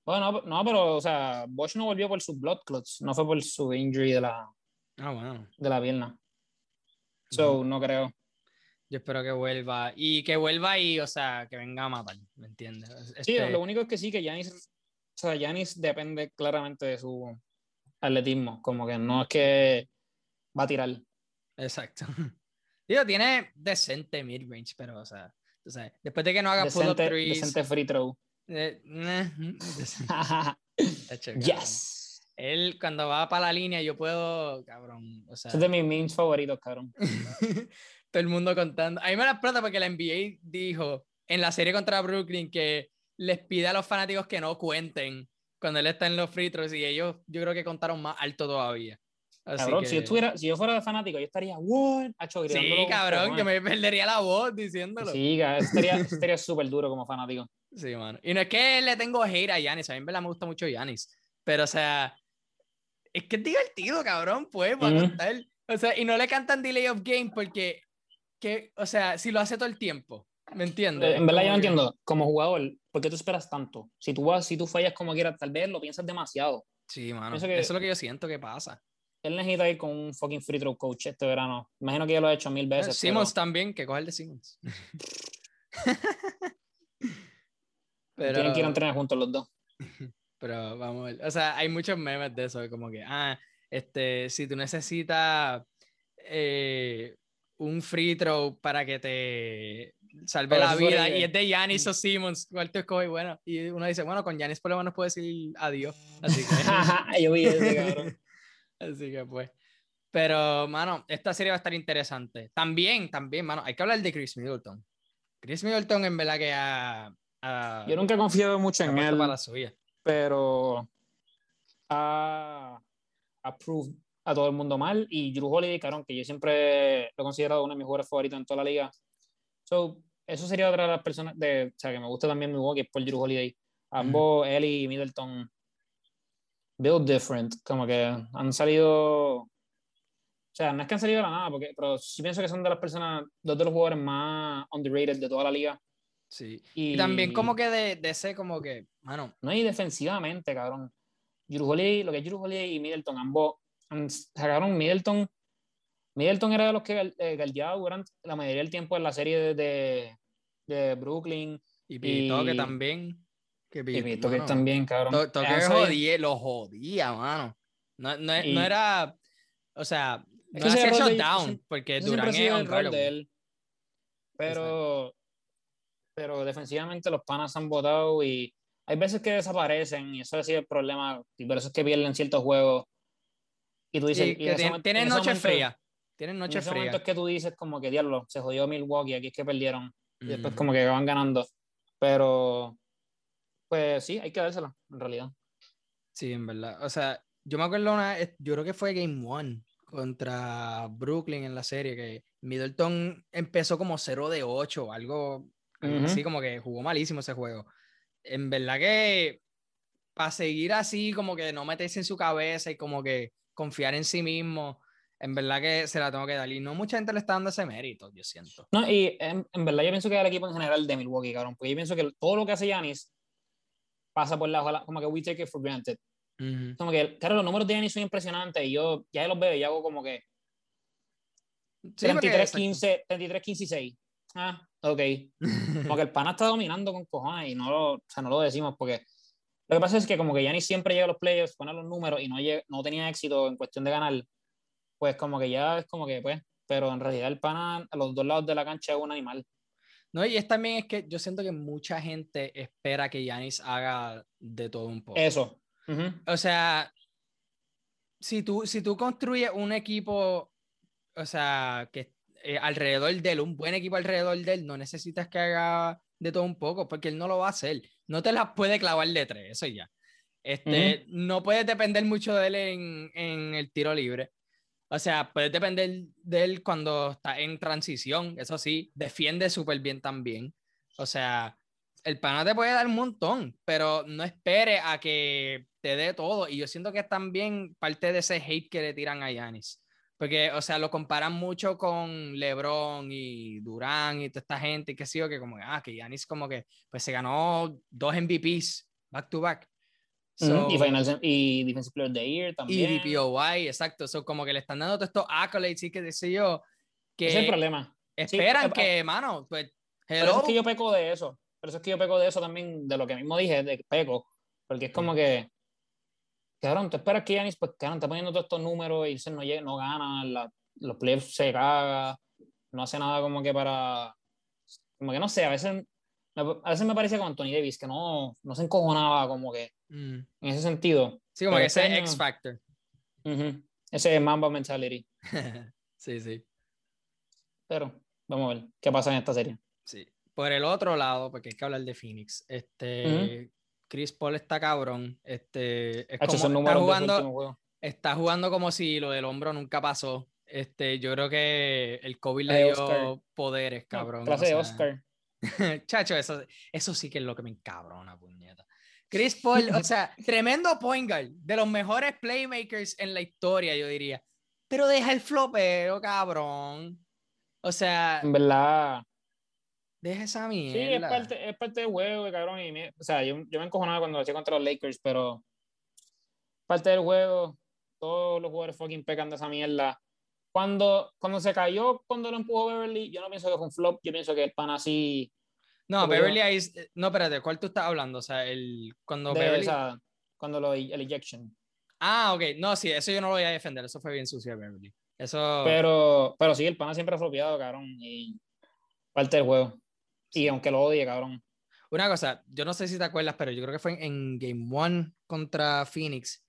Bueno, no, pero, o sea, Bosch no volvió por sus blood clots, no fue por su injury de la, ah, bueno. de la pierna. So, no creo. Yo espero que vuelva. Y que vuelva y, o sea, que venga a matar, ¿me entiendes? Sí, este lo único es que sí, que Yanis, o sea, Yanis depende claramente de su atletismo. Como que no es que va a tirar. Exacto. Digo, tiene decente mid-range, pero, o sea, después de que no haga pull-up threes... Decente free throw. Eh, yes. Él, cuando va para la línea, yo puedo, cabrón, o sea... Es de mis memes favoritos, cabrón. Todo el mundo contando. A mí me la explota porque la NBA dijo en la serie contra Brooklyn que les pide a los fanáticos que no cuenten cuando él está en los free throws y ellos yo creo que contaron más alto todavía cabrón, si, yo estuviera, si yo fuera fanático, yo estaría, what? sí, cabrón, que me perdería la voz diciéndolo. Sí, estaría súper duro como fanático. Sí, mano. Y no es que le tengo hate a Yanis, a mí en verdad me gusta mucho Yanis, pero o sea, es que es divertido, cabrón, pues, para O sea, y no le cantan delay of game porque, que, o sea, si lo hace todo el tiempo, ¿me entiendes? Eh, en verdad yo no entiendo, como jugador, ¿por qué tú esperas tanto? Si tú, vas, si tú fallas como quieras, tal vez lo piensas demasiado. Sí, mano, eso es lo que yo siento que pasa él necesita ir con un fucking free throw coach este verano. Imagino que ya lo ha hecho mil veces. Simmons también, que coge el de Simmons. pero... Tienen que ir a entrenar juntos los dos. Pero vamos a ver. O sea, hay muchos memes de eso, como que, ah, este, si tú necesitas eh, un free throw para que te salve la vida y es de Yanis o Simmons, ¿cuál te escoge? Bueno, y uno dice, bueno, con Yanis por lo menos puedo decir adiós. Así que... Yo vi ese, cabrón. Así que pues. Pero, mano, esta serie va a estar interesante. También, también, mano, hay que hablar de Chris Middleton. Chris Middleton, en verdad que ha. Yo nunca he confiado mucho en él. Para la suya. Pero ha approved a todo el mundo mal y Drew Holiday, cabrón, que yo siempre lo he considerado uno de mis jugadores favoritos en toda la liga. So, eso sería otra de las personas de, o sea, que me gusta también Milwaukee por Drew Holiday. Ambos, él y Middleton, build different, como que han salido, o sea, no es que han salido de la nada, porque, pero sí pienso que son de las personas, dos de los jugadores más underrated de toda la liga. Sí. Y, también como que de, de ese como que, mano. No, y defensivamente, cabrón. Holiday, lo que es Holiday y Middleton, ambos sacaron Middleton. Middleton era de los que eh, durante la mayoría del tiempo en la serie de, de, Brooklyn. Y Pito que también. Que Pito, que también, cabrón. Toque jodía, lo jodía, mano. No, no, no era. O sea, no hacía shutdown, porque Durán es un rol de él. Pero, pero defensivamente los panas han votado y hay veces que desaparecen y eso ha sido el problema. Y por eso es que pierden ciertos juegos y tú dices, tienen noche fría. Tienen noche fría. momento es que tú dices como que diablo, se jodió Milwaukee, aquí es que perdieron. Y después como que van ganando. Pero pues sí, hay que dársela, en realidad. Sí, en verdad. O sea, yo me acuerdo una, yo creo que fue Game One contra Brooklyn en la serie, que Middleton empezó como 0 de 8, algo así como que jugó malísimo ese juego. En verdad que para seguir así, como que no meterse en su cabeza y como que confiar en sí mismo, en verdad que se la tengo que dar. Y no mucha gente le está dando ese mérito, yo siento. No, y en, verdad yo pienso que el equipo en general de Milwaukee, cabrón, porque yo pienso que todo lo que hace Yanis pasa por la como que we take it for granted. Como que, claro, los números de Yanis son impresionantes y yo ya los veo y hago como que 33, 15, 33, 15 y 6. Ah, ok. como que el pana está dominando con cojones y no lo, o sea, no lo decimos porque lo que pasa es que como que Yanis siempre llega a los playoffs, pone los números y no, no tenía éxito en cuestión de ganar, pues como que ya es como que, pues, pero en realidad el pana a los dos lados de la cancha es un animal. No, y es también es que yo siento que mucha gente espera que Yanis haga de todo un poco. Eso. O sea, si tú, si tú construyes un equipo, o sea, que eh, alrededor de él, un buen equipo alrededor de él, no necesitas que haga de todo un poco, porque él no lo va a hacer. No te las puede clavar de tres, eso ya. Este, No puedes depender mucho de él en, en, el tiro libre. O sea, puedes depender de él cuando está en transición, eso sí, defiende súper bien también. O sea, el pana te puede dar un montón, pero no espere a que te dé todo. Y yo siento que es también parte de ese hate que le tiran a Yanis. Porque, o sea, lo comparan mucho con LeBron y Durán y toda esta gente, que sigo que como, ah, que Giannis como que, pues se ganó dos MVPs back to back. Y, final, y Defensive Player of the Year también. Y DPOY, exacto. Eso como que le están dando todos estos accolades y que decía yo. Que es el problema. Esperan que, mano, pues. Pero es que yo peco de eso. Pero eso es que yo peco de eso también, de lo que mismo dije, de peco. Porque es como que cabrón, te esperas que Yanis, pues, cabrón, está poniendo todos estos números y se no, llega, no gana, los playoffs se caga, no hace nada como que para, como que no sé, a veces, a veces me parece con Anthony Davis, que no, no se encojonaba como que, mm. en ese sentido. Sí, como que ese este X Factor. Ese Mamba mentality. sí, sí. Pero, vamos a ver qué pasa en esta serie. Sí. Por el otro lado, porque hay que hablar de Phoenix, este, Chris Paul está cabrón. Este, es como, está, jugando, está jugando como si lo del hombro nunca pasó. Este, yo creo que el COVID le dio poderes, cabrón. clase de Oscar. Chacho, eso, eso sí que es lo que me encabrona, puñeta. Chris Paul, o sea, tremendo point guard, de los mejores playmakers en la historia, yo diría. Pero deja el flopero, cabrón. O sea. En verdad. Deja esa mierda. Sí, es parte, es parte del juego, cabrón. Y o sea, yo, yo me encojonaba cuando lo hacía contra los Lakers, pero parte del juego, todos los jugadores fucking pecan de esa mierda. Cuando, cuando se cayó, cuando lo empujó Beverly, yo no pienso que fue un flop, yo pienso que el pan así. No, Beverly ahí. No, espérate, ¿cuál tú estás hablando? O sea, el. Cuando Beverly. cuando lo. El ejection. Ah, ok. No, sí, eso yo no lo voy a defender. Eso fue bien sucio de Beverly. Eso. Pero, pero sí, el pana siempre ha flopeado, cabrón. Y parte del juego. Y aunque lo odie, cabrón. Una cosa, yo no sé si te acuerdas, pero yo creo que fue en, Game One contra Phoenix,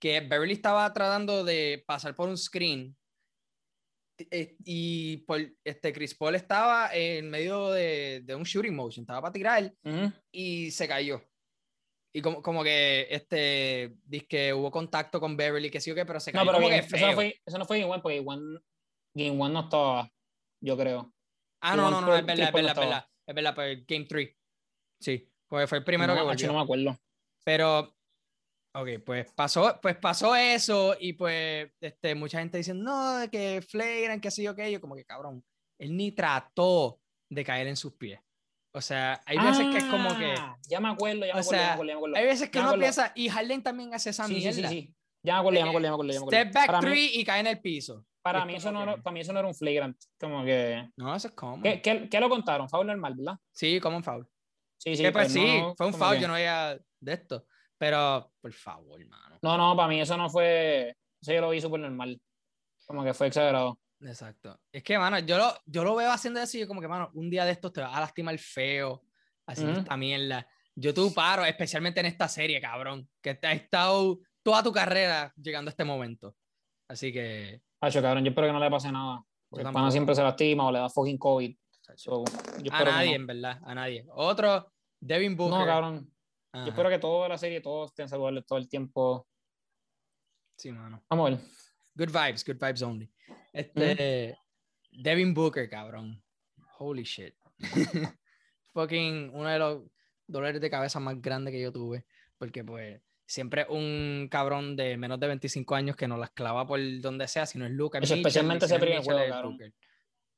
que Beverly estaba tratando de pasar por un screen eh, y por, este Chris Paul estaba en medio de, de un shooting motion, estaba para tirar y se cayó. Y como, como que este, dice que hubo contacto con Beverly, que sí o qué, pero se cayó no, pero que eso, no fue, eso no fue Game One, porque Game One, no estaba, yo creo. Ah, no, no, no, es verdad, es verdad, es verdad, es verdad, Game 3. Sí, porque fue el primero que volvió. No me acuerdo. Pero, ok, pues pasó, pues pasó eso y pues este, mucha gente diciendo, no, que Flagrant, que sí o qué, yo como que cabrón, él ni trató de caer en sus pies. O sea, hay veces que es como que. Ah, ya me acuerdo, ya me acuerdo, ya me acuerdo, ya me acuerdo. Hay veces que uno piensa, y Harden también hace esa mierda. Sí, sí, sí. Ya me acuerdo, ya me acuerdo, ya me acuerdo. Ya me acuerdo. Step back three y cae en el piso. Para mí, eso no, era, para mí eso no era un flagrant. Como que. No, eso es como. ¿Qué, qué, qué lo contaron? Foul normal, ¿verdad? Sí, como un foul. Sí, sí. Que, pues, pues sí, fue un foul, yo no había de esto. Pero, por favor, hermano. No, no, para mí eso no fue. Eso yo lo vi súper normal. Como que fue exagerado. Exacto. Es que, mano, yo lo, yo lo veo haciendo eso y yo como que, mano, un día de estos te va a lastimar feo, así uh esta mierda. Yo tú paro, especialmente en esta serie, cabrón, que te ha estado toda tu carrera llegando a este momento. Así que... Hacho, cabrón, yo espero que no le pase nada. Porque el pana siempre se lastima o le da fucking COVID. a nadie, en verdad, a nadie. Otro, Devin Booker. No, cabrón. Yo espero que toda la serie, todos estén saludables todo el tiempo. Sí, mano. Vamos a ver. Good vibes, good vibes only. Este, Devin Booker, cabrón. Holy shit. Fucking uno de los dolores de cabeza más grandes que yo tuve. Porque, pues, siempre un cabrón de menos de 25 años que no las clava por donde sea, si no es Lucas. especialmente ese primer juego, cabrón.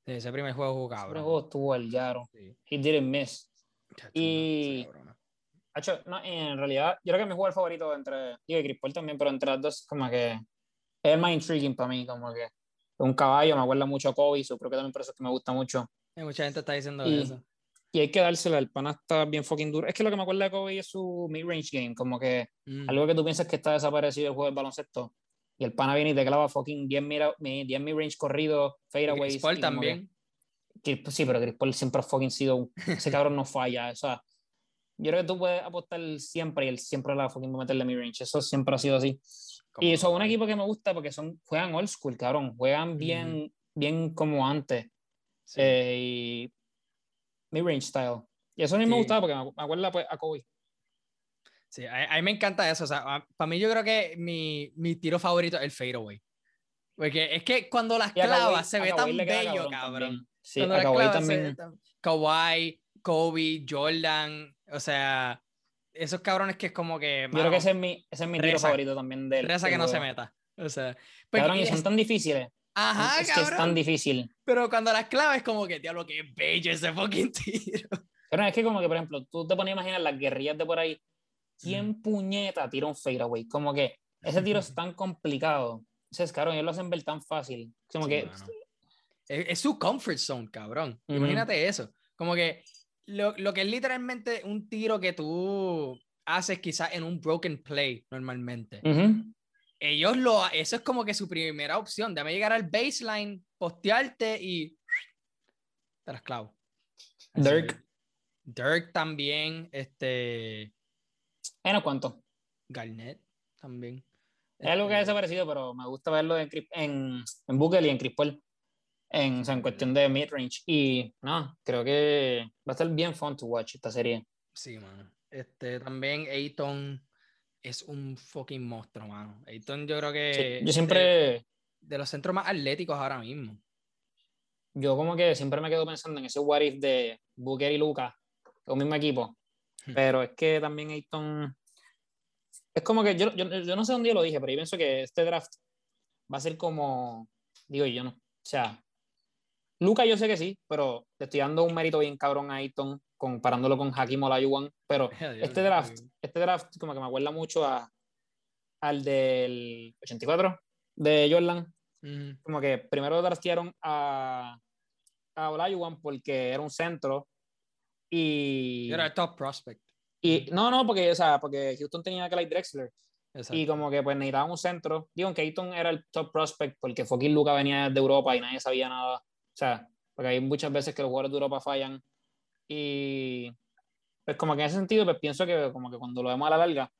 ese primer juego, cabrón. Ese primer juego estuvo el Yaro. He didn't miss. y. No, en realidad, yo creo que mi juego favorito entre. Digo, y Chris Paul también, pero entre las dos, como que. Es el más intriguing para mí, como que un caballo, me acuerda mucho a Kobe, su que también por eso es que me gusta mucho. Y mucha gente está diciendo eso. Y hay que dársela, el pana está bien fucking duro. Es que lo que me acuerda de Kobe es su mid-range game, como que mm. algo que tú piensas que está desaparecido el juego del baloncesto. Y el pana viene y te clava fucking 10 mid-range corrido, fadeaways. Chris también. sí, pero Chris Paul siempre ha fucking sido, ese cabrón no falla, o sea, yo creo que tú puedes apostar siempre y él siempre la fucking va a meterle mid-range, eso siempre ha sido así. Y son un equipo que me gusta porque son, juegan old school, cabrón. Juegan bien, bien como antes. Eh, y mid-range style. Y eso a mí me gustaba porque me, acuerda pues, a Kobe. Sí, a, mí me encanta eso. O sea, para mí yo creo que mi, mi tiro favorito es el fadeaway. Porque es que cuando las clavas se ve tan bello, cabrón. Sí, cuando a Kawhi también. Kawhi, Kobe, Jordan, o sea, esos cabrones que es como que. Yo creo que ese es mi, ese es mi tiro favorito también del. Reza que no se meta. O sea. Cabrón, y son tan difíciles. Ajá, es que es tan difícil. Pero cuando las claves, como que, diablo, qué bello ese fucking tiro. Pero es que, como que, por ejemplo, tú te pones a imaginar las guerrillas de por ahí. ¿Quién mm. puñeta tira un fadeaway? Como que ese tiro es tan complicado. es cabrón, ellos lo hacen ver tan fácil. Como que. Es, su comfort zone, cabrón. Imagínate eso. Como que lo, lo, que es literalmente un tiro que tú haces quizás en un broken play normalmente. Ellos lo, eso es como que su primera opción. Déjame llegar al baseline, postearte y te las clavo. Dirk. Dirk también, este. Bueno, ¿cuánto? Garnett también. Es algo que ha este, desaparecido, pero me gusta verlo en, en, en Google y en Chris Paul. En, en cuestión de mid-range. Y no, creo que va a estar bien fun to watch esta serie. Sí, mano. Este, también Ayton es un fucking monstruo, mano. Ayton yo creo que... yo siempre... De, los centros más atléticos ahora mismo. Yo como que siempre me quedo pensando en ese what if de Booker y Lucas, el mismo equipo. Hmm. Pero es que también Ayton... Es como que yo, yo, yo no sé dónde yo lo dije, pero yo pienso que este draft va a ser como... Digo yo, no. O sea, Lucas yo sé que sí, pero te estoy dando un mérito bien cabrón a Ayton comparándolo con Hakim Olajuwon, pero este draft, este draft como que me acuerda mucho a, al del 84 de Jordan. Como que primero draftearon a, a Olajuwon porque era un centro y... Era el top prospect. Y no, no, porque, o sea, porque Houston tenía a Clyde Drexler. Y como que pues necesitaban un centro. Digo, que Ayton era el top prospect porque Fokin Luca venía de Europa y nadie sabía nada. O sea, porque hay muchas veces que los jugadores de Europa fallan y pues como que en ese sentido, pues pienso que como que cuando lo vemos a la larga,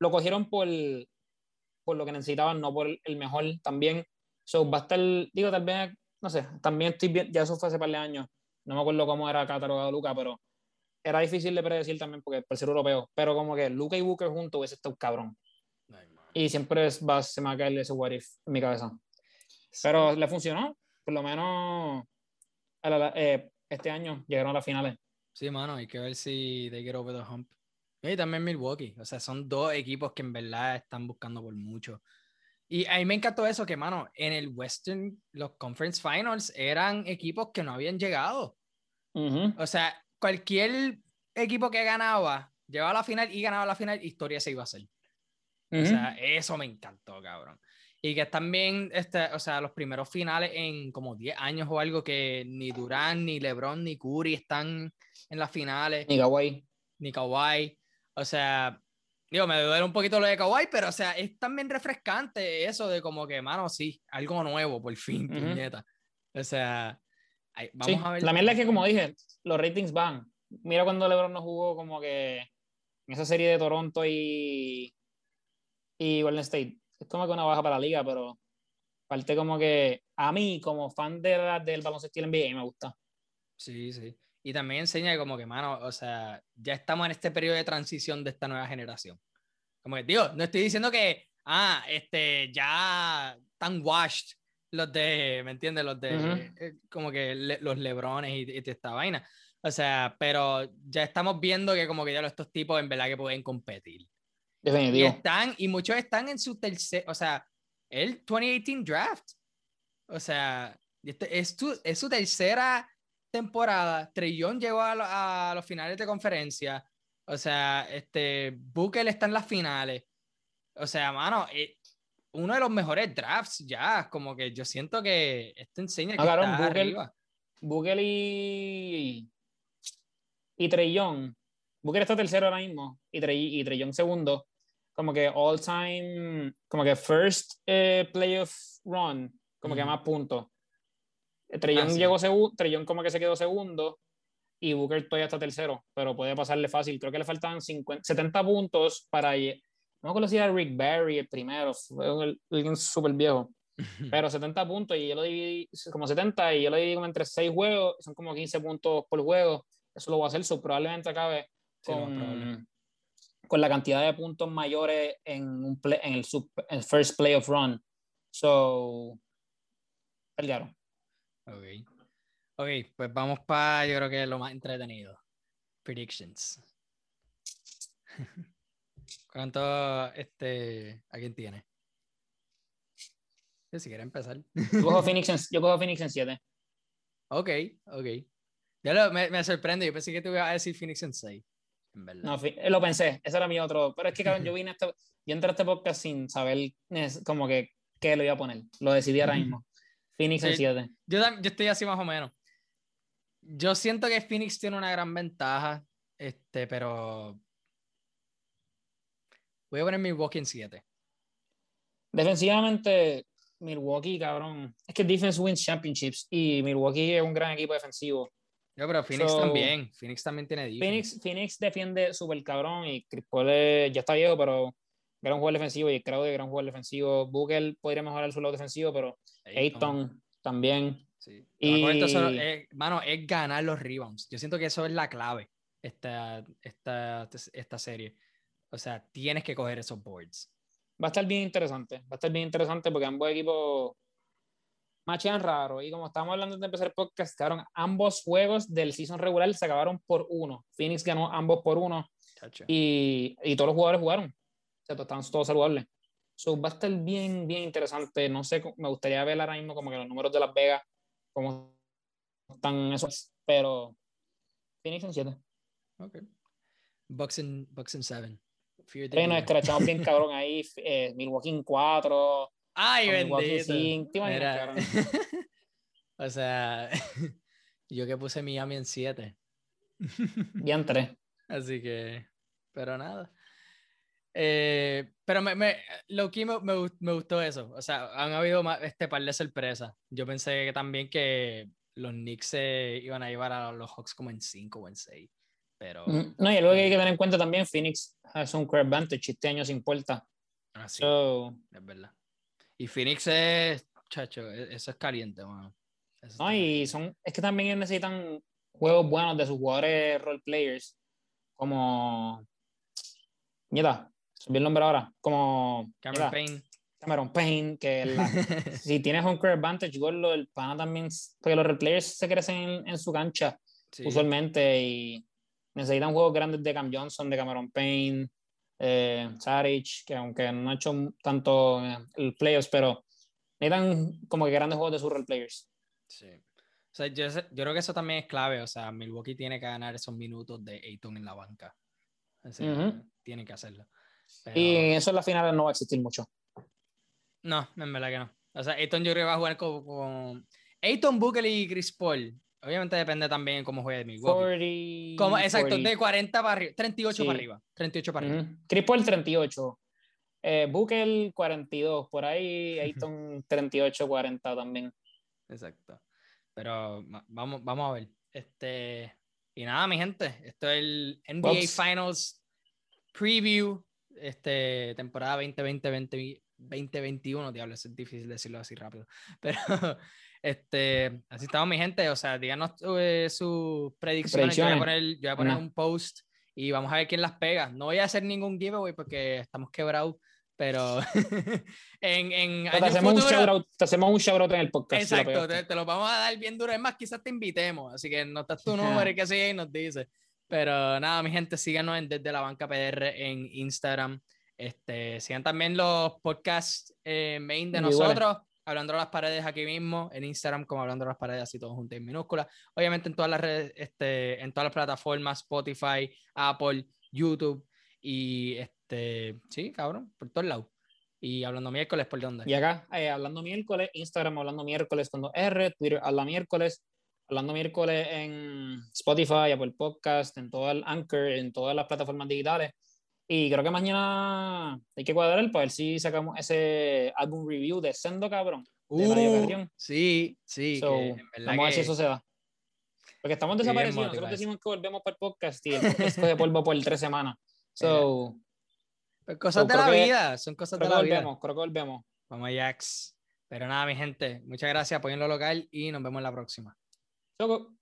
lo cogieron por, por lo que necesitaban, no por el mejor también. So, va a estar, digo, tal vez, no sé, también estoy bien, ya eso fue hace par de años, no me acuerdo cómo era catalogado Luca, pero era difícil de predecir también porque por ser europeo, pero como que Luca y Booker juntos hubiese estado cabrón. y siempre va, se me va a caer ese what if en mi cabeza. Pero le funcionó, por lo menos eh, este año llegaron a las finales. Sí, mano, hay que ver si they get over the hump. Y también Milwaukee, o sea, son dos equipos que en verdad están buscando por mucho. Y a mí me encantó eso, que, mano, en el Western, los Conference Finals eran equipos que no habían llegado. O sea, cualquier equipo que ganaba, llevaba a la final y ganaba la final, historia se iba a hacer. O sea, eso me encantó, cabrón. Y que también, este, o sea, los primeros finales en como 10 años o algo que ni Durán, ni LeBron, ni Curry están en las finales. Ni Kawhi. Ni Kawhi. O sea, digo, me duele un poquito lo de Kawhi, pero o sea, es también refrescante eso de como que, mano, sí, algo nuevo, por fin, puñeta. O sea, vamos a ver. La mierda es que, como dije, los ratings van. Mira cuando LeBron no jugó como que en esa serie de Toronto y, y Golden State. Es como que una baja para la liga, pero parte como que a mí, como fan de del baloncesto NBA, me gusta. Sí, sí. Y también enseña como que, mano, o sea, ya estamos en este periodo de transición de esta nueva generación. Como que, digo, no estoy diciendo que, ah, este, ya están washed los de, ¿me entiendes? Los de, eh, como que los lebrones y, y, esta vaina. O sea, pero ya estamos viendo que como que ya estos tipos en verdad que pueden competir. Y están, y muchos están en su tercer, o sea, el 2018 draft. O sea, este es, es su tercera temporada, Trillón llegó a, los finales de conferencia. O sea, este, Booker está en las finales. O sea, mano, eh, uno de los mejores drafts ya. Como que yo siento que esto enseña que está Booker, arriba. Booker y, y Trillón. Booker está tercero ahora mismo y, Trey, y segundo. Como que all time, como que first eh, playoff run, como que más puntos. Trellón ah, llegó segundo, Trellón como que se quedó segundo y Booker todavía está tercero, pero puede pasarle fácil. Creo que le faltan 50, 70 puntos para. No conocía a Rick Barry el primero, fue alguien súper viejo. Pero 70 puntos y yo lo dividí como 70 y yo lo dividí como entre 6 juegos, son como 15 puntos por juego. Eso lo voy a hacer, so, probablemente acabe con, con la cantidad de puntos mayores en, un en el, el first playoff run. So, pelearon. Ok. Ok, pues vamos para, yo creo que lo más entretenido. Predictions. ¿Cuánto, este, a quién tiene? Si quiere empezar. Yo cojo Phoenix en, yo cojo Phoenix en 7. Ok, ok. Ya lo, me, me, sorprende, yo pensé que te iba a decir Phoenix en 6. En verdad. No, eh, lo pensé, ese era mi otro. Pero es que, cabrón, yo vine a este, yo entré a este podcast sin saber como que qué lo iba a poner. Lo decidí ahora mismo. Phoenix en 7. Yo, yo estoy así más o menos. Yo siento que Phoenix tiene una gran ventaja, este, pero voy a poner Milwaukee en 7. Defensivamente, Milwaukee, cabrón. Es que defense wins championships y Milwaukee es un gran equipo defensivo. No, pero Phoenix también. Phoenix también tiene defense. Phoenix, Phoenix defiende súper cabrón y Chris Paul ya está viejo, pero gran jugador defensivo y creo que gran jugador defensivo. Booker podría mejorar su lado defensivo, pero Ayton también. Sí. Y... es, mano, es ganar los rebounds. Yo siento que eso es la clave esta, esta, esta serie. O sea, tienes que coger esos boards. Va a estar bien interesante. Va a estar bien interesante porque ambos equipos machean raro. Y como estábamos hablando de empezar el podcast, ambos juegos del season regular se acabaron por uno. Phoenix ganó ambos por uno. Y, y, todos los jugadores jugaron sea, están todos saludables. So, va a estar bien, bien interesante. No sé, me gustaría ver ahora mismo como que los números de Las Vegas, cómo están esos, pero Phoenix en 7. Ok. Bucks en, Bucks en 7. Sí, nos escrachamos bien cabrón ahí. Eh, Milwaukee en 4. Ay, bendito. o sea, yo que puse Miami en 7. Bien 3. Así que, pero nada. Eh, pero me, me, lo que me, me, gustó eso. O sea, han habido este par de sorpresas. Yo pensé que también que los Knicks se iban a llevar a los Hawks como en 5 o en 6. Pero... Mm, no, y luego hay que tener en cuenta también Phoenix es un career advantage este año sin puerta. Ah, es verdad. Y Phoenix es, chacho, e, eso es caliente, no, y son, es que también necesitan juegos buenos de sus jugadores role players, como. Mira, bien el nombre ahora, como. Cameron Payne. Cameron Payne, que si tienes un career advantage, lo el pana también, porque los role players se crecen en, su cancha usualmente y necesitan juegos grandes de Cam Johnson, de Cameron Payne, eh, Saric, que aunque no ha hecho tanto eh, el playoffs, pero necesitan como que grandes juegos de sus role players. Sí. O sea, yo, yo, creo que eso también es clave. O sea, Milwaukee tiene que ganar esos minutos de Ayton en la banca. Tiene que hacerlo. Y eso en la final no va a existir mucho. No, en verdad que no. O sea, Ayton yo creo que va a jugar con, con... Ayton, Booker y Chris Paul Obviamente depende también cómo juegue Milwaukee. 40, como, exacto, de 40 para arriba, 38 para arriba. 38 para arriba. Chris 38. Eh, Booker 42, por ahí Ayton 38, 40 también. Exacto. Pero vamos, vamos a ver. Este, y nada, mi gente, esto es el NBA Finals Preview, este, temporada 2020 2021, diablo, es difícil decirlo así rápido. Pero este, así estamos, mi gente. O sea, díganos eh, sus predicciones. Yo voy a poner, yo voy a poner un post y vamos a ver quién las pega. No voy a hacer ningún giveaway porque estamos quebrados, pero en, en te, hacemos un shout te hacemos un shout en el podcast. Exacto, te, lo vamos a dar bien duro. Es más, quizás te invitemos. Así que notas tu número y que sigue y nos dice. Pero nada, mi gente, síganos en Desde la Banca PR en Instagram. Este, sigan también los podcasts eh, main de nosotros hablando de las paredes aquí mismo, en Instagram como hablando de las paredes, así todos juntos en minúsculas. Obviamente en todas las redes, este, en todas las plataformas, Spotify, Apple, YouTube y este, sí, cabrón, por todos lados. Y hablando miércoles, ¿por dónde? Y acá, eh, hablando miércoles, Instagram hablando miércoles con R, Twitter hablando miércoles, hablando miércoles en Spotify, Apple Podcast, en todo el Anchor, en todas las plataformas digitales. Y creo que mañana hay que cuadrar para ver si sacamos ese álbum review de Sendo Cabrón. De uh, sí, sí. vamos a ver si eso se da. Porque estamos desaparecidos. Nosotros decimos que volvemos para el podcast y el podcast de polvo por tres semanas. So, pues cosas de la vida, son cosas de la vida. Volvemos, creo que volvemos. Vamos, Jax. Pero nada, mi gente, muchas gracias, apoyen lo local y nos vemos la próxima. Choco.